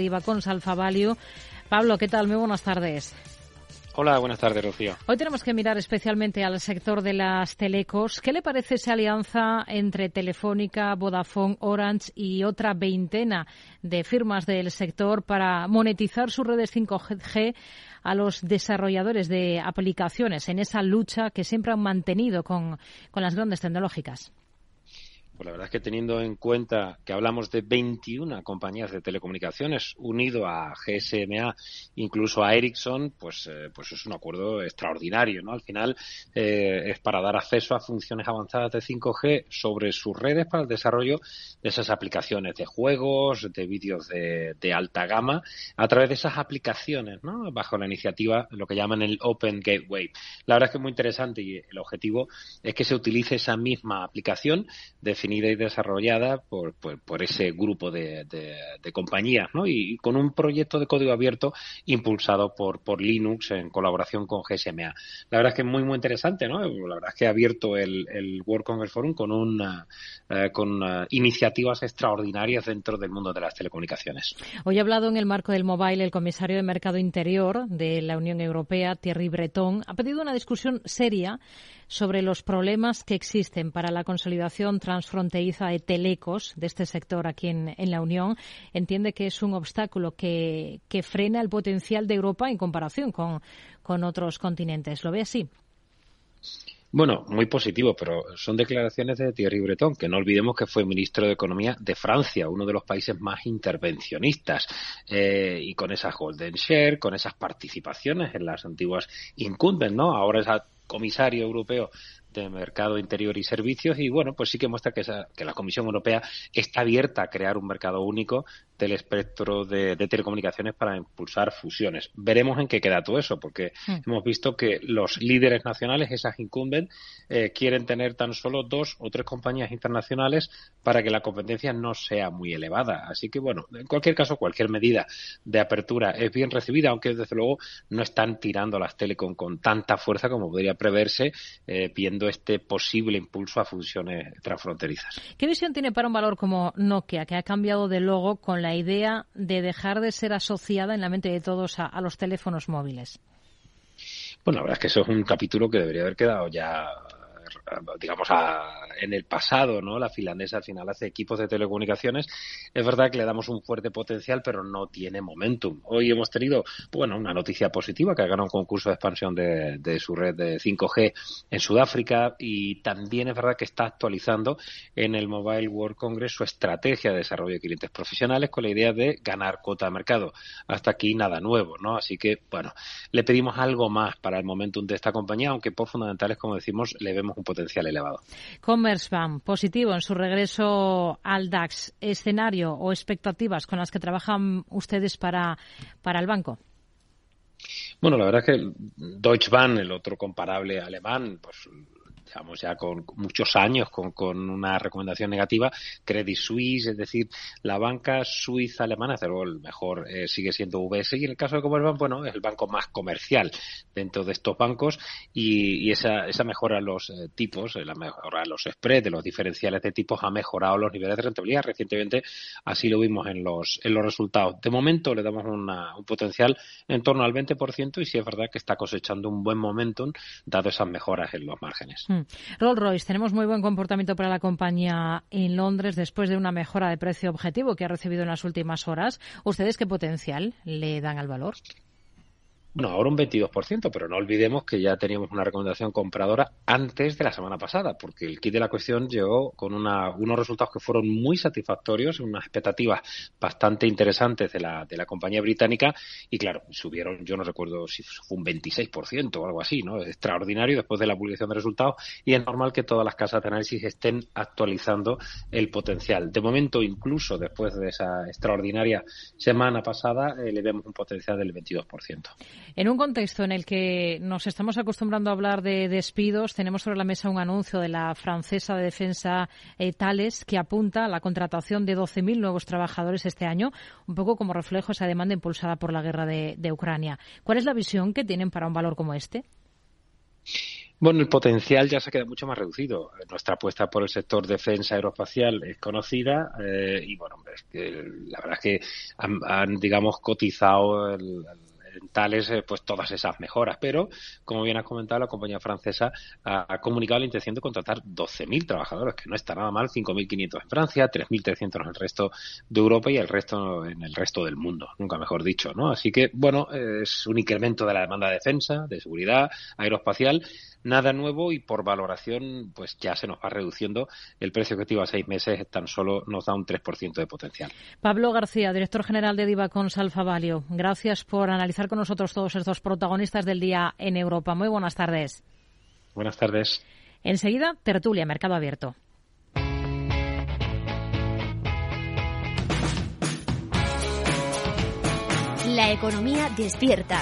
Alfa Value. Pablo, ¿qué tal? Muy buenas tardes. Hola, buenas tardes, Rocío. Hoy tenemos que mirar especialmente al sector de las telecos. ¿Qué le parece esa alianza entre Telefónica, Vodafone, Orange y otra veintena de firmas del sector para monetizar sus redes 5G a los desarrolladores de aplicaciones en esa lucha que siempre han mantenido con, con las grandes tecnológicas? Pues la verdad es que teniendo en cuenta que hablamos de 21 compañías de telecomunicaciones unido a GSMA, incluso a Ericsson, pues, eh, pues es un acuerdo extraordinario, ¿no? Al final eh, es para dar acceso a funciones avanzadas de 5G sobre sus redes para el desarrollo de esas aplicaciones de juegos, de vídeos de, de alta gama, a través de esas aplicaciones, ¿no? Bajo la iniciativa, lo que llaman el Open Gateway. La verdad es que es muy interesante y el objetivo es que se utilice esa misma aplicación de y desarrollada por, por, ese grupo de, de, compañías, ¿no? Y, con un proyecto de código abierto impulsado por, por Linux en colaboración con GSMA. La verdad es que es muy, muy interesante, ¿no? La verdad es que ha abierto el, el World Congress Forum con, una, eh, con iniciativas extraordinarias dentro del mundo de las telecomunicaciones. Hoy ha hablado en el marco del mobile el comisario de Mercado Interior de la Unión Europea, Thierry Breton. Ha pedido una discusión seria sobre los problemas que existen para la consolidación transfronteriza de telecos de este sector aquí en, la Unión. Entiende que es un obstáculo que, frena el potencial de Europa en comparación con, con otros continentes. ¿Lo ve así? Bueno, muy positivo, pero son declaraciones de Thierry Breton, que no olvidemos que fue ministro de Economía de Francia, uno de los países más intervencionistas, eh, y con esas golden share, con esas participaciones en las antiguas incumbents, ¿no? Ahora esa comisario europeo de Mercado Interior y Servicios y bueno, pues sí que muestra que, que la Comisión Europea está abierta a crear un mercado único del espectro de, telecomunicaciones para impulsar fusiones. Veremos en qué queda todo eso, porque mm. hemos visto que los líderes nacionales, esas incumbent, eh, quieren tener tan solo dos o tres compañías internacionales para que la competencia no sea muy elevada. Así que bueno, en cualquier caso, cualquier medida de apertura es bien recibida, aunque desde luego no están tirando las telecom con tanta fuerza como podría preverse, eh, viendo este posible impulso a funciones transfronterizas. ¿Qué visión tiene para un valor como Nokia, que ha cambiado de logo con la la idea de dejar de ser asociada en la mente de todos a, los teléfonos móviles? Bueno, la verdad es que eso es un capítulo que debería haber quedado ya digamos, en el pasado, ¿no? La finlandesa al final hace equipos de telecomunicaciones. Es verdad que le damos un fuerte potencial, pero no tiene momentum. Hoy hemos tenido, bueno, una noticia positiva, que ha ganado un concurso de expansión de, su red de 5G en Sudáfrica y también es verdad que está actualizando en el Mobile World Congress su estrategia de desarrollo de clientes profesionales con la idea de ganar cuota de mercado. Hasta aquí nada nuevo, ¿no? Así que, bueno, le pedimos algo más para el momentum de esta compañía, aunque por fundamentales, como decimos, le vemos un potencial elevado. Commerzbank, positivo en su regreso al DAX. ¿Escenario o expectativas con las que trabajan ustedes para, para el banco? Bueno, la verdad es que Deutsche Bank, el otro comparable alemán, pues digamos ya con muchos años con, con, una recomendación negativa, Credit Suisse, es decir, la banca suiza alemana, pero el mejor eh, sigue siendo UBS y en el caso de Commerzbank, bueno, es el banco más comercial dentro de estos bancos y, esa, esa mejora en los eh, tipos, eh, la mejora en los spreads, de los diferenciales de tipos ha mejorado los niveles de rentabilidad recientemente, así lo vimos en los, en los resultados. De momento le damos una, un potencial en torno al 20% y sí es verdad que está cosechando un buen momentum dado esas mejoras en los márgenes. Hmm. Hmm. Rolls Royce, tenemos muy buen comportamiento para la compañía en Londres después de una mejora de precio objetivo que ha recibido en las últimas horas. ¿Ustedes qué potencial le dan al valor? Bueno, ahora un 22%, pero no olvidemos que ya teníamos una recomendación compradora antes de la semana pasada, porque el kit de la cuestión llegó con una, unos resultados que fueron muy satisfactorios, unas expectativas bastante interesantes de la, de la compañía británica y claro, subieron, yo no recuerdo si fue un 26% o algo así, ¿no? Extraordinario después de la publicación de resultados y es normal que todas las casas de análisis estén actualizando el potencial. De momento, incluso después de esa extraordinaria semana pasada, eh, le vemos un potencial del 22%. En un contexto en el que nos estamos acostumbrando a hablar de despidos, tenemos sobre la mesa un anuncio de la francesa de defensa eh, Thales que apunta a la contratación de 12.000 nuevos trabajadores este año, un poco como reflejo esa demanda impulsada por la guerra de, Ucrania. ¿Cuál es la visión que tienen para un valor como este? Bueno, el potencial ya se queda mucho más reducido. Nuestra apuesta por el sector defensa aeroespacial es conocida eh, y, bueno, es que la verdad es que han digamos, cotizado el, tales eh, pues todas esas mejoras. Pero, como bien has comentado, la compañía francesa ha, comunicado la intención de contratar 12.000 trabajadores, que no está nada mal, 5.500 en Francia, 3.300 en el resto de Europa y el resto en el resto del mundo, nunca mejor dicho, ¿no? Así que, bueno, es un incremento de la demanda de defensa, de seguridad aeroespacial nada nuevo y por valoración pues ya se nos va reduciendo el precio objetivo a seis meses tan solo nos da un 3% de potencial. Pablo García, director general de Divacons Alfa Valio. Gracias por analizar con nosotros todos estos protagonistas del día en Europa. Muy buenas tardes. Buenas tardes. Enseguida, tertulia, mercado abierto. La economía despierta.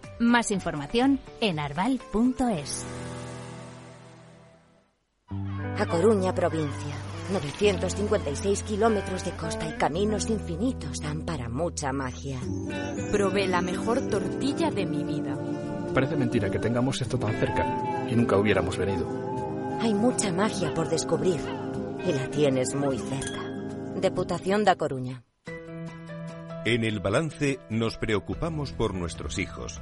Más información en arval.es. A Coruña, provincia. 956 kilómetros de costa y caminos infinitos dan para mucha magia. Probé la mejor tortilla de mi vida. Parece mentira que tengamos esto tan cerca y nunca hubiéramos venido. Hay mucha magia por descubrir y la tienes muy cerca. Deputación da Coruña. En el balance nos preocupamos por nuestros hijos,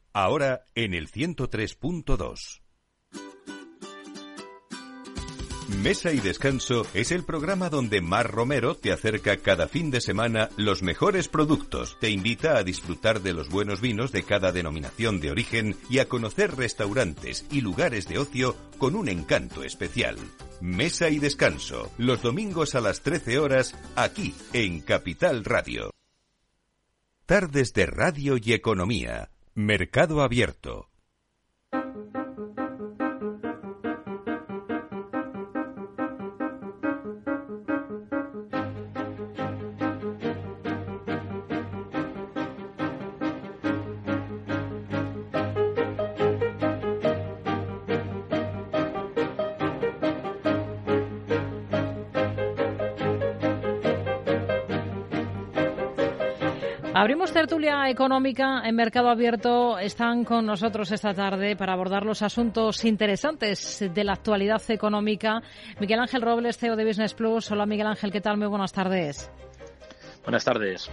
Ahora en el 103.2. Mesa y Descanso es el programa donde Mar Romero te acerca cada fin de semana los mejores productos, te invita a disfrutar de los buenos vinos de cada denominación de origen y a conocer restaurantes y lugares de ocio con un encanto especial. Mesa y Descanso, los domingos a las 13 horas, aquí en Capital Radio. Tardes de Radio y Economía Mercado Abierto. Abrimos tertulia económica en Mercado Abierto. Están con nosotros esta tarde para abordar los asuntos interesantes de la actualidad económica. Miguel Ángel Robles, CEO de Business Plus. Hola Miguel Ángel, ¿qué tal? Muy buenas tardes. Buenas tardes.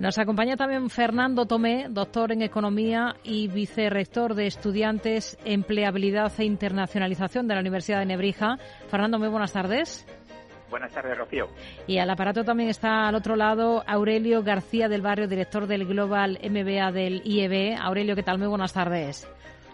Nos acompaña también Fernando Tomé, doctor en Economía y vicerrector de Estudiantes, Empleabilidad e Internacionalización de la Universidad de Nebrija. Fernando, muy buenas tardes. Buenas tardes, Rocío. Y al aparato también está al otro lado Aurelio García del Barrio, director del Global MBA del IEB. Aurelio, ¿qué tal? Muy buenas tardes.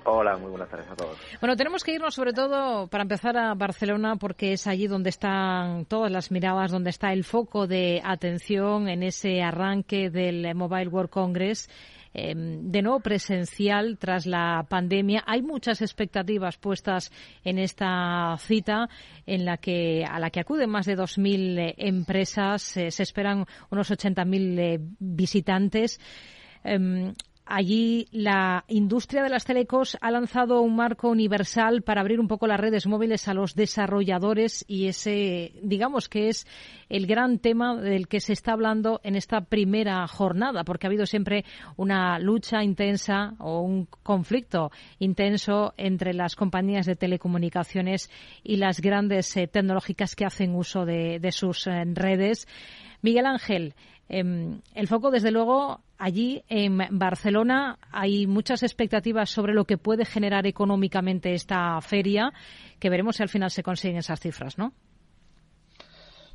Hola, muy buenas tardes a todos. Bueno, tenemos que irnos sobre todo para empezar a Barcelona porque es allí donde están todas las miradas, donde está el foco de atención en ese arranque del Mobile World Congress. Em, de nuevo presencial tras la pandemia. Hay muchas expectativas puestas en esta cita en la que a la que acuden más de 2.000 eh, empresas. Eh, se esperan unos 80.000 eh, visitantes. Allí la industria de las telecos ha lanzado un marco universal para abrir un poco las redes móviles a los desarrolladores y ese, digamos que es el gran tema del que se está hablando en esta primera jornada, porque ha habido siempre una lucha intensa o un conflicto intenso entre las compañías de telecomunicaciones y las grandes eh, tecnológicas que hacen uso de, sus eh, redes. Miguel Ángel, em, el foco, desde luego, allí en Barcelona hay muchas expectativas sobre lo que puede generar económicamente esta feria, que veremos si al final se consiguen esas cifras, ¿no?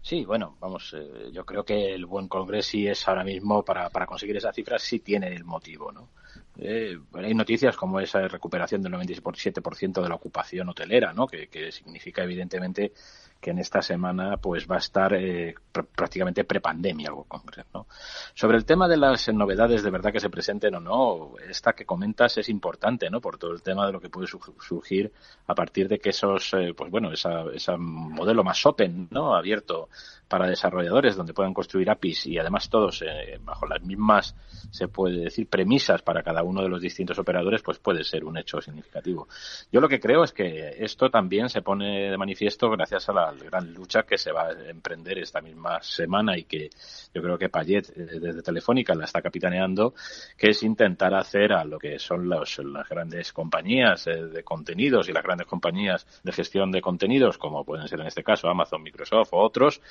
Sí, bueno, vamos, eh, yo creo que el buen congreso es ahora mismo para, para conseguir esas cifras sí tiene el motivo, ¿no? Eh, hay noticias como esa recuperación del 97% de la ocupación hotelera, ¿no? Que, que significa evidentemente que en esta semana pues va a estar eh, prácticamente prepandemia algo concreto. Sobre el tema de las novedades de verdad que se presenten o no, esta que comentas es importante, ¿no? Por todo el tema de lo que puede surgir a partir de que esos, eh, pues bueno, ese modelo más open, ¿no? Abierto para desarrolladores donde puedan construir APIs y además todos eh, bajo las mismas, se puede decir, premisas para cada uno de los distintos operadores, pues puede ser un hecho significativo. Yo lo que creo es que esto también se pone de manifiesto gracias a la gran lucha que se va a emprender esta misma semana y que yo creo que Payet eh, desde Telefónica la está capitaneando, que es intentar hacer a lo que son las grandes compañías eh, de contenidos y las grandes compañías de gestión de contenidos, como pueden ser en este caso Amazon, Microsoft o otros,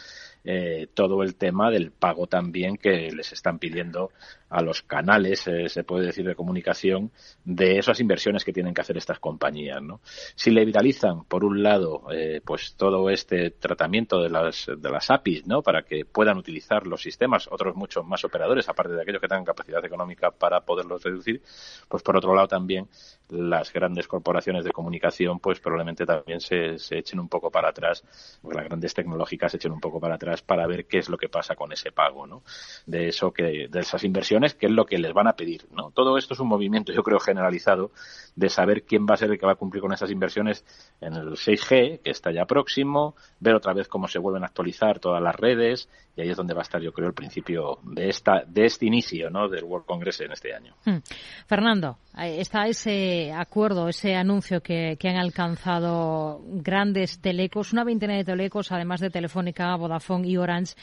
eh, todo el tema del pago también que les están pidiendo a los canales, se puede decir, de comunicación de esas inversiones que tienen que hacer estas compañías. ¿no? Si le viralizan, por un lado, eh, pues todo este tratamiento de las, de las APIs, ¿no? para que puedan utilizar los sistemas, otros muchos más operadores, aparte de aquellos que tengan capacidad económica para poderlos reducir, pues por otro lado también las grandes corporaciones de comunicación, pues probablemente también se, se echen un poco para atrás, las grandes tecnológicas se echen un poco para atrás para ver qué es lo que pasa con ese pago, ¿no? De eso que, de esas inversiones, qué es lo que les van a pedir, ¿no? Todo esto es un movimiento, yo creo, generalizado de saber quién va a ser el que va a cumplir con esas inversiones en el 6G, que está ya próximo, ver otra vez cómo se vuelven a actualizar todas las redes, y ahí es donde va a estar, yo creo, el principio de esta, de este inicio, ¿no? Del World Congress en este año. Hmm. Fernando, está ese acuerdo, ese anuncio que, que han alcanzado grandes telecos, una veintena de telecos, además de Telefónica, Vodafone y Orange,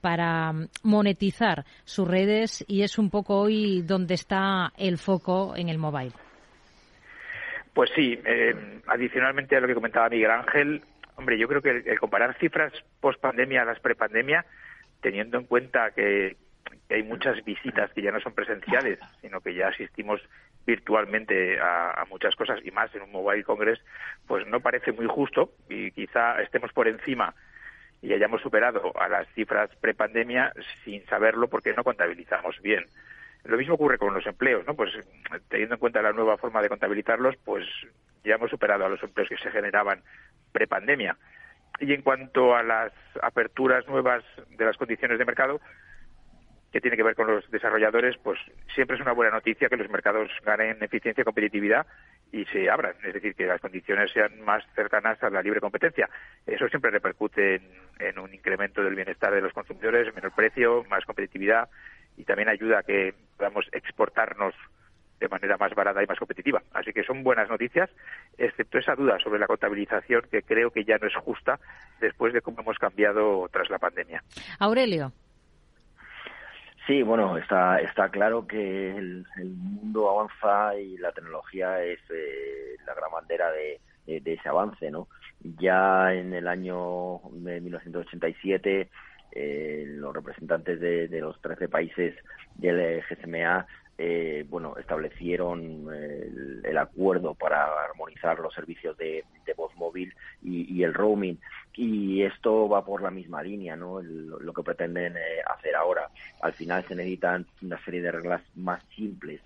para monetizar sus redes y es un poco hoy donde está el foco en el mobile. Pues sí, eh, adicionalmente a lo que comentaba Miguel Ángel, hombre, yo creo que el, comparar cifras post pandemia a las prepandemia, teniendo en cuenta que, hay muchas visitas que ya no son presenciales, sino que ya asistimos virtualmente a, muchas cosas y más en un Mobile Congress, pues no parece muy justo y quizá estemos por encima y hayamos superado a las cifras prepandemia sin saberlo porque no contabilizamos bien. Lo mismo ocurre con los empleos, ¿no? Pues teniendo en cuenta la nueva forma de contabilizarlos, pues ya hemos superado a los empleos que se generaban prepandemia. Y en cuanto a las aperturas nuevas de las condiciones de mercado, que tiene que ver con los desarrolladores, pues siempre es una buena noticia que los mercados ganen eficiencia y competitividad y se abran, es decir, que las condiciones sean más cercanas a la libre competencia. Eso siempre repercute en, un incremento del bienestar de los consumidores, menor precio, más competitividad y también ayuda a que podamos exportarnos de manera más barata y más competitiva. Así que son buenas noticias, excepto esa duda sobre la contabilización que creo que ya no es justa después de cómo hemos cambiado tras la pandemia. Aurelio. Sí, bueno, está, está claro que el, mundo avanza y la tecnología es eh, la gran bandera de, ese avance, ¿no? Ya en el año de 1987 eh, los representantes de, de, los 13 países del GSMA eh, bueno, establecieron el, acuerdo para armonizar los servicios de, voz móvil y, el roaming. Y esto va por la misma línea, ¿no? lo que pretenden hacer ahora. Al final se necesitan una serie de reglas más simples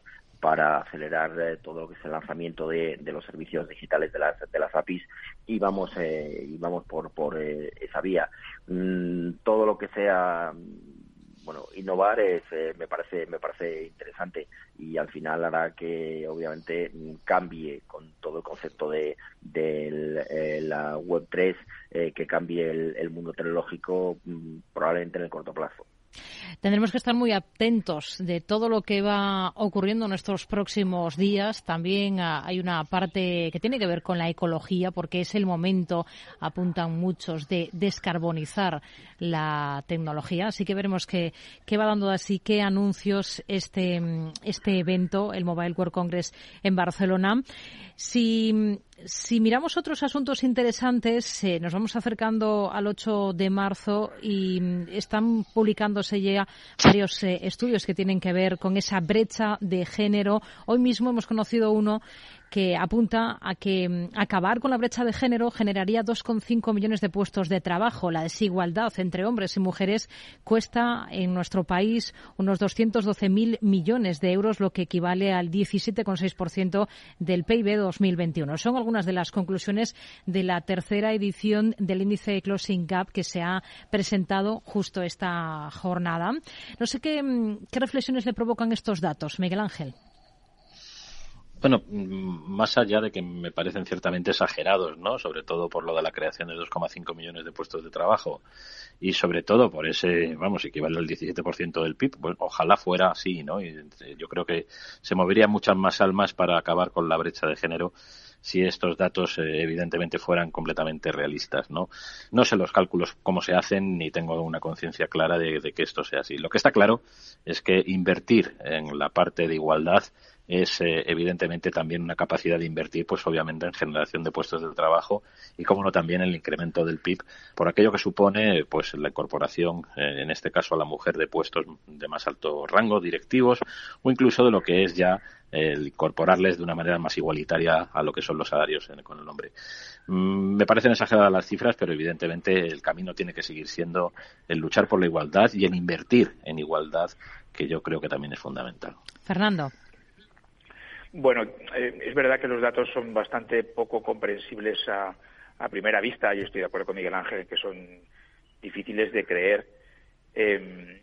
para acelerar eh, todo lo que es el lanzamiento de, los servicios digitales de las, de las APIs y vamos, eh, y vamos por, por eh, esa vía. Mm, todo lo que sea bueno, innovar es, me parece me parece interesante y al final hará que obviamente cambie con todo el concepto de, de la web 3 que cambie el, mundo tecnológico mm, probablemente en el corto plazo. Tendremos que estar muy atentos de todo lo que va ocurriendo en estos próximos días. También ah, hay una parte que tiene que ver con la ecología, porque es el momento, apuntan muchos, de descarbonizar la tecnología. Así que veremos qué, qué va dando así, qué anuncios este, este evento, el Mobile World Congress en Barcelona. Si si miramos otros asuntos interesantes, eh, nos vamos acercando al 8 de marzo y mm, están publicándose ya varios eh, estudios que tienen que ver con esa brecha de género. Hoy mismo hemos conocido uno que apunta a que mm, acabar con la brecha de género generaría 2,5 millones de puestos de trabajo. La desigualdad entre hombres y mujeres cuesta en nuestro país unos 212.000 millones de euros, lo que equivale al 17,6% del PIB 2021. Son algunas de las conclusiones de la tercera edición del índice Closing Gap que se ha presentado justo esta jornada. No sé qué, mm, qué reflexiones le provocan estos datos, Miguel Ángel. Bueno, mm, más allá de que me parecen ciertamente exagerados, ¿no? Sobre todo por lo de la creación de 2,5 millones de puestos de trabajo y sobre todo por ese, vamos, equivale al 17% del PIB, pues ojalá fuera así, ¿no? Y eh, yo creo que se moverían muchas más almas para acabar con la brecha de género si estos datos eh, evidentemente fueran completamente realistas, ¿no? No sé los cálculos cómo se hacen ni tengo una conciencia clara de que esto sea así. Lo que está claro es que invertir en la parte de igualdad es eh, evidentemente también una capacidad de invertir, pues obviamente en generación de puestos de trabajo y, como no, también el incremento del PIB por aquello que supone, pues la incorporación, eh, en este caso a la mujer, de puestos de más alto rango, directivos, o incluso de lo que es ya el incorporarles de una manera más igualitaria a lo que son los salarios con el hombre. Mm, me parecen exageradas las cifras, pero evidentemente el camino tiene que seguir siendo el luchar por la igualdad y el invertir en igualdad, que yo creo que también es fundamental. Fernando. Bueno, eh, es verdad que los datos son bastante poco comprensibles a, primera vista. Yo estoy de acuerdo con Miguel Ángel que son difíciles de creer. Em,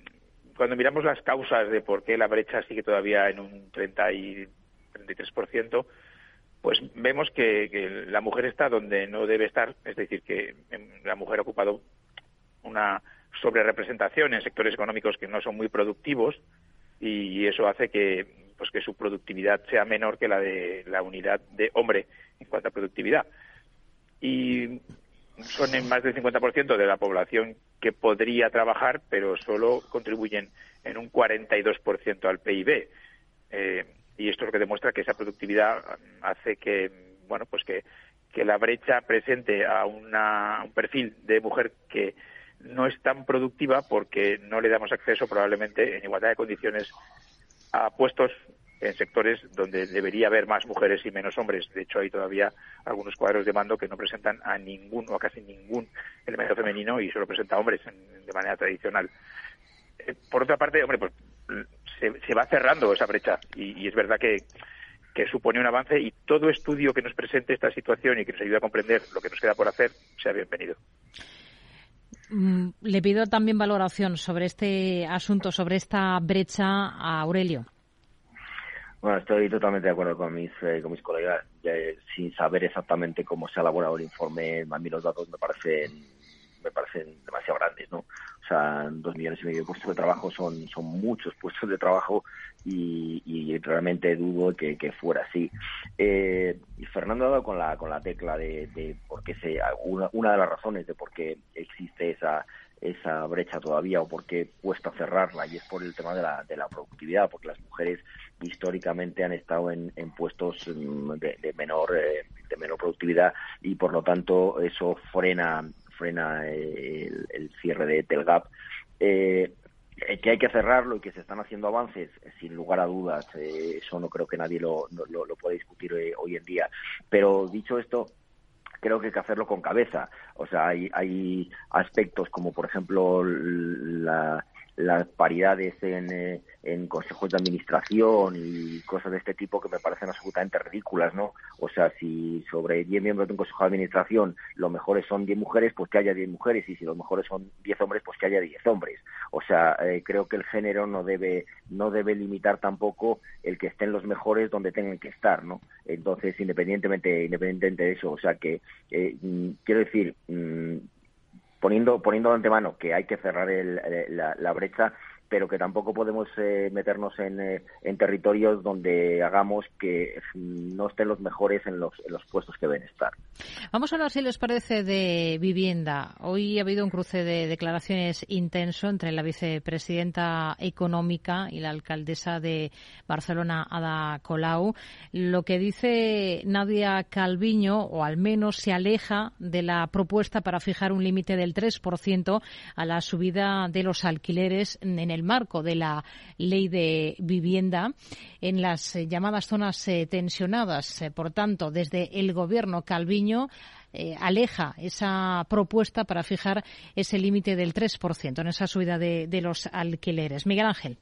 cuando miramos las causas de por qué la brecha sigue todavía en un 30 y 33%, pues vemos que, la mujer está donde no debe estar, es decir, que em, la mujer ha ocupado una sobrerepresentación en sectores económicos que no son muy productivos y eso hace que pues que su productividad sea menor que la de la unidad de hombre en cuanto a productividad. Y son en más del 50% de la población que podría trabajar, pero solo contribuyen en un 42% al PIB. Eh, y esto es lo que demuestra que esa productividad hace que, bueno, pues que, que la brecha presente a una, un perfil de mujer que no es tan productiva porque no le damos acceso probablemente en igualdad de condiciones a puestos en sectores donde debería haber más mujeres y menos hombres. De hecho, hay todavía algunos cuadros de mando que no presentan a ningún o a casi ningún elemento femenino y solo presenta hombres de manera tradicional. Eh, por otra parte, hombre, pues se, va cerrando esa brecha y, es verdad que supone un avance y todo estudio que nos presente esta situación y que nos ayude a comprender lo que nos queda por hacer sea bienvenido. Mm, le pido también valoración sobre este asunto, sobre esta brecha a Aurelio. Bueno, estoy totalmente de acuerdo con mis, eh, con mis colegas. sin saber exactamente cómo se ha elaborado el informe, a mí los datos me parecen me parecen demasiado grandes, ¿no? O sea, dos millones y medio de puestos de trabajo son, son muchos puestos de trabajo y, realmente dudo que, que fuera así. Eh, y Fernando ha dado con la, con la tecla de, de por qué se, una, una de las razones de por qué existe esa, esa brecha todavía o por qué cuesta cerrarla y es por el tema de la, de la productividad, porque las mujeres históricamente han estado en, en puestos mm, de, menor eh, de menor productividad y por lo tanto eso frena frena el, el cierre de Telgap. Eh, eh, que hay que cerrarlo y que se están haciendo avances, sin lugar a dudas, eh, eso no creo que nadie lo, lo, lo pueda discutir hoy, hoy, en día. Pero dicho esto, creo que hay que hacerlo con cabeza. O sea, hay, hay aspectos como, por ejemplo, la, las paridades en, eh, en consejos de administración y cosas de este tipo que me parecen absolutamente ridículas, ¿no? O sea, si sobre 10 miembros de un consejo de administración los mejores son 10 mujeres, pues que haya 10 mujeres y si los mejores son 10 hombres, pues que haya 10 hombres. O sea, eh, creo que el género no debe no debe limitar tampoco el que estén los mejores donde tengan que estar, ¿no? Entonces, independientemente independientemente de eso, o sea que eh, mm, quiero decir, mm, poniendo, poniendo de antemano que hay que cerrar el, eh, la, la, brecha, pero que tampoco podemos eh, meternos en, eh, en, territorios donde hagamos que no estén los mejores en los, en los, puestos que deben estar. Vamos a hablar, si les parece, de vivienda. Hoy ha habido un cruce de declaraciones intenso entre la vicepresidenta económica y la alcaldesa de Barcelona, Ada Colau. Lo que dice Nadia Calviño, o al menos se aleja de la propuesta para fijar un límite del 3% a la subida de los alquileres en el marco de la ley de vivienda en las eh, llamadas zonas eh, tensionadas. Eh, por tanto, desde el gobierno Calviño aleja esa propuesta para fijar ese límite del 3% en esa subida de, de los alquileres. Miguel Ángel.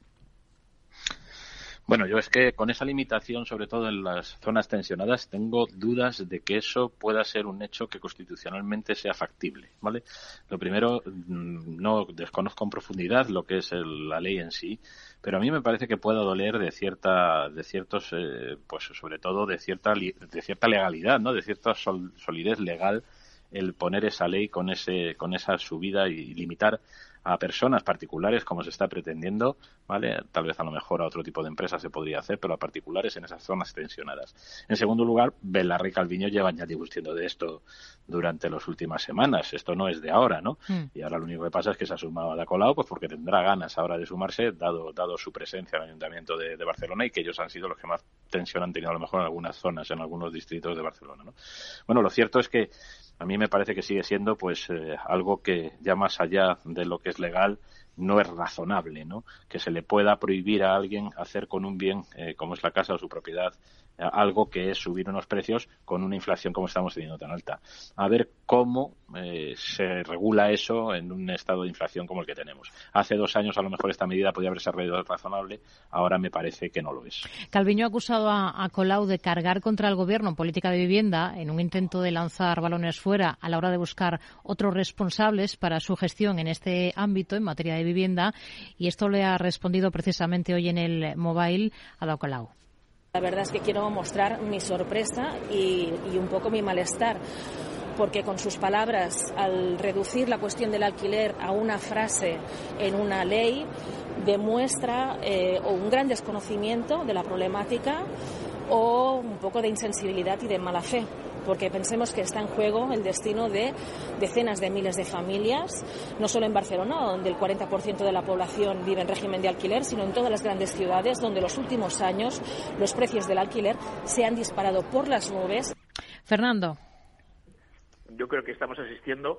Bueno, yo es que con esa limitación, sobre todo en las zonas tensionadas, tengo dudas de que eso pueda ser un hecho que constitucionalmente sea factible, ¿vale? Lo primero, mm, no desconozco en profundidad lo que es la ley en sí, pero a mí me parece que pueda doler de cierta, de ciertos, eh, pues sobre todo de cierta, de cierta legalidad, ¿no? De cierta solidez legal el poner esa ley con ese, con esa subida y limitar a personas particulares como se está pretendiendo, ¿vale? Tal vez a lo mejor a otro tipo de empresas se podría hacer, pero a particulares en esas zonas tensionadas. En segundo lugar, Belarra y Calviño llevan ya discutiendo de esto durante las últimas semanas. Esto no es de ahora, ¿no? Mm. Y ahora lo único que pasa es que se ha sumado a Dacolau, pues porque tendrá ganas ahora de sumarse, dado, dado su presencia en el Ayuntamiento de, de, Barcelona y que ellos han sido los que más tensión han tenido a lo mejor en algunas zonas, en algunos distritos de Barcelona, ¿no? Bueno, lo cierto es que a mí me parece que sigue siendo pues eh, algo que ya más allá de lo que es legal no es razonable, ¿no? Que se le pueda prohibir a alguien hacer con un bien, eh, como es la casa o su propiedad, algo que es subir unos precios con una inflación como estamos teniendo tan alta. A ver cómo eh, se regula eso en un estado de inflación como el que tenemos. Hace dos años a lo mejor esta medida podía haberse razonable, ahora me parece que no lo es. Calviño ha acusado a, a, Colau de cargar contra el gobierno en política de vivienda en un intento de lanzar balones fuera a la hora de buscar otros responsables para su gestión en este ámbito en materia de vivienda y esto le ha respondido precisamente hoy en el mobile a Colau. La verdad es que quiero mostrar mi sorpresa y, un poco mi malestar, porque con sus palabras, al reducir la cuestión del alquiler a una frase en una ley, demuestra eh, o un gran desconocimiento de la problemática o un poco de insensibilidad y de mala fe porque pensemos que está en juego el destino de decenas de miles de familias, no solo en Barcelona, donde el 40% de la población vive en régimen de alquiler, sino en todas las grandes ciudades, donde en los últimos años los precios del alquiler se han disparado por las nubes. Fernando. Yo creo que estamos asistiendo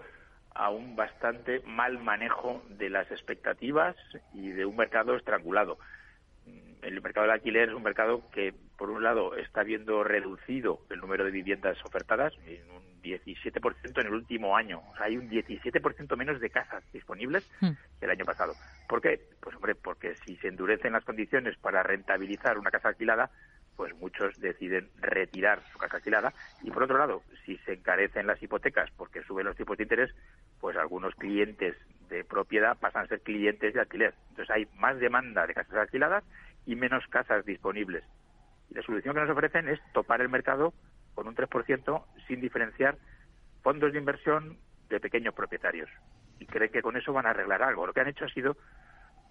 a un bastante mal manejo de las expectativas y de un mercado estrangulado el mercado del alquiler es un mercado que, por un lado, está viendo reducido el número de viviendas ofertadas en un 17% en el último año. O sea, hay un 17% menos de casas disponibles hmm. que el año pasado. ¿Por qué? Pues, hombre, porque si se endurecen las condiciones para rentabilizar una casa alquilada, pues muchos deciden retirar su casa alquilada. Y por otro lado, si se encarecen las hipotecas porque suben los tipos de interés, pues algunos clientes de propiedad pasan a ser clientes de alquiler. Entonces hay más demanda de casas alquiladas y menos casas disponibles. Y la solución que nos ofrecen es topar el mercado con un 3% sin diferenciar fondos de inversión de pequeños propietarios. Y creen que con eso van a arreglar algo. Lo que han hecho ha sido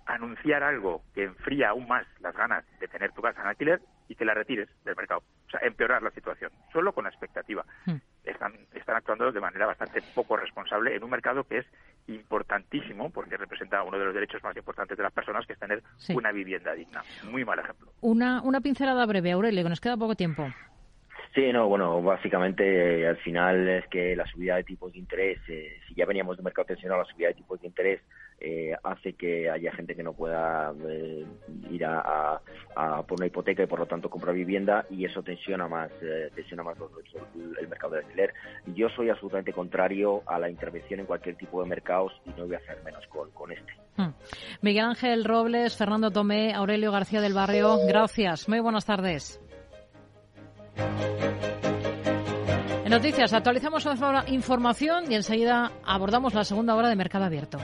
anunciar algo que enfría aún más las ganas de tener tu casa en alquiler y que la retires del mercado. O sea, empeorar la situación, solo con la expectativa. Hmm. Están, están actuando de manera bastante poco responsable en un mercado que es importantísimo, porque representa uno de los derechos más importantes de las personas, que es tener una vivienda digna. Muy mal ejemplo. Una, una pincelada breve, Aurelio, que nos queda poco tiempo. Sí, no, bueno, básicamente eh, al final es que la subida de tipos de interés, eh, si ya veníamos de un mercado tensionado, la subida de tipos de interés eh, hace que haya gente que no pueda ir a, por una hipoteca y por lo tanto comprar vivienda y eso tensiona más, tensiona más el mercado de alquiler. Yo soy absolutamente contrario a la intervención en cualquier tipo de mercados y no voy a hacer menos con, con este. Hmm. Miguel Ángel Robles, Fernando Tomé, Aurelio García del Barrio, gracias. Muy buenas tardes. Noticias actualizamos nuestra información y enseguida abordamos la segunda hora de Mercado Abierto.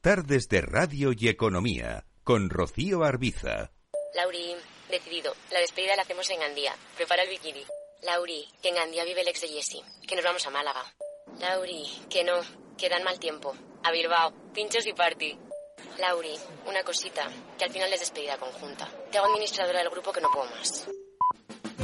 Tardes de Radio y Economía con Rocío Arbiza. Lauri, decidido. La despedida la hacemos en Gandía. Prepara el bikini. Lauri, que en Gandía vive el ex de Jessie. Que nos vamos a Málaga. Lauri, que no, que dan mal tiempo. A Bilbao, pinchos y party. Lauri, una cosita, que al final es despedida conjunta. Te hago administradora del grupo que no puedo más.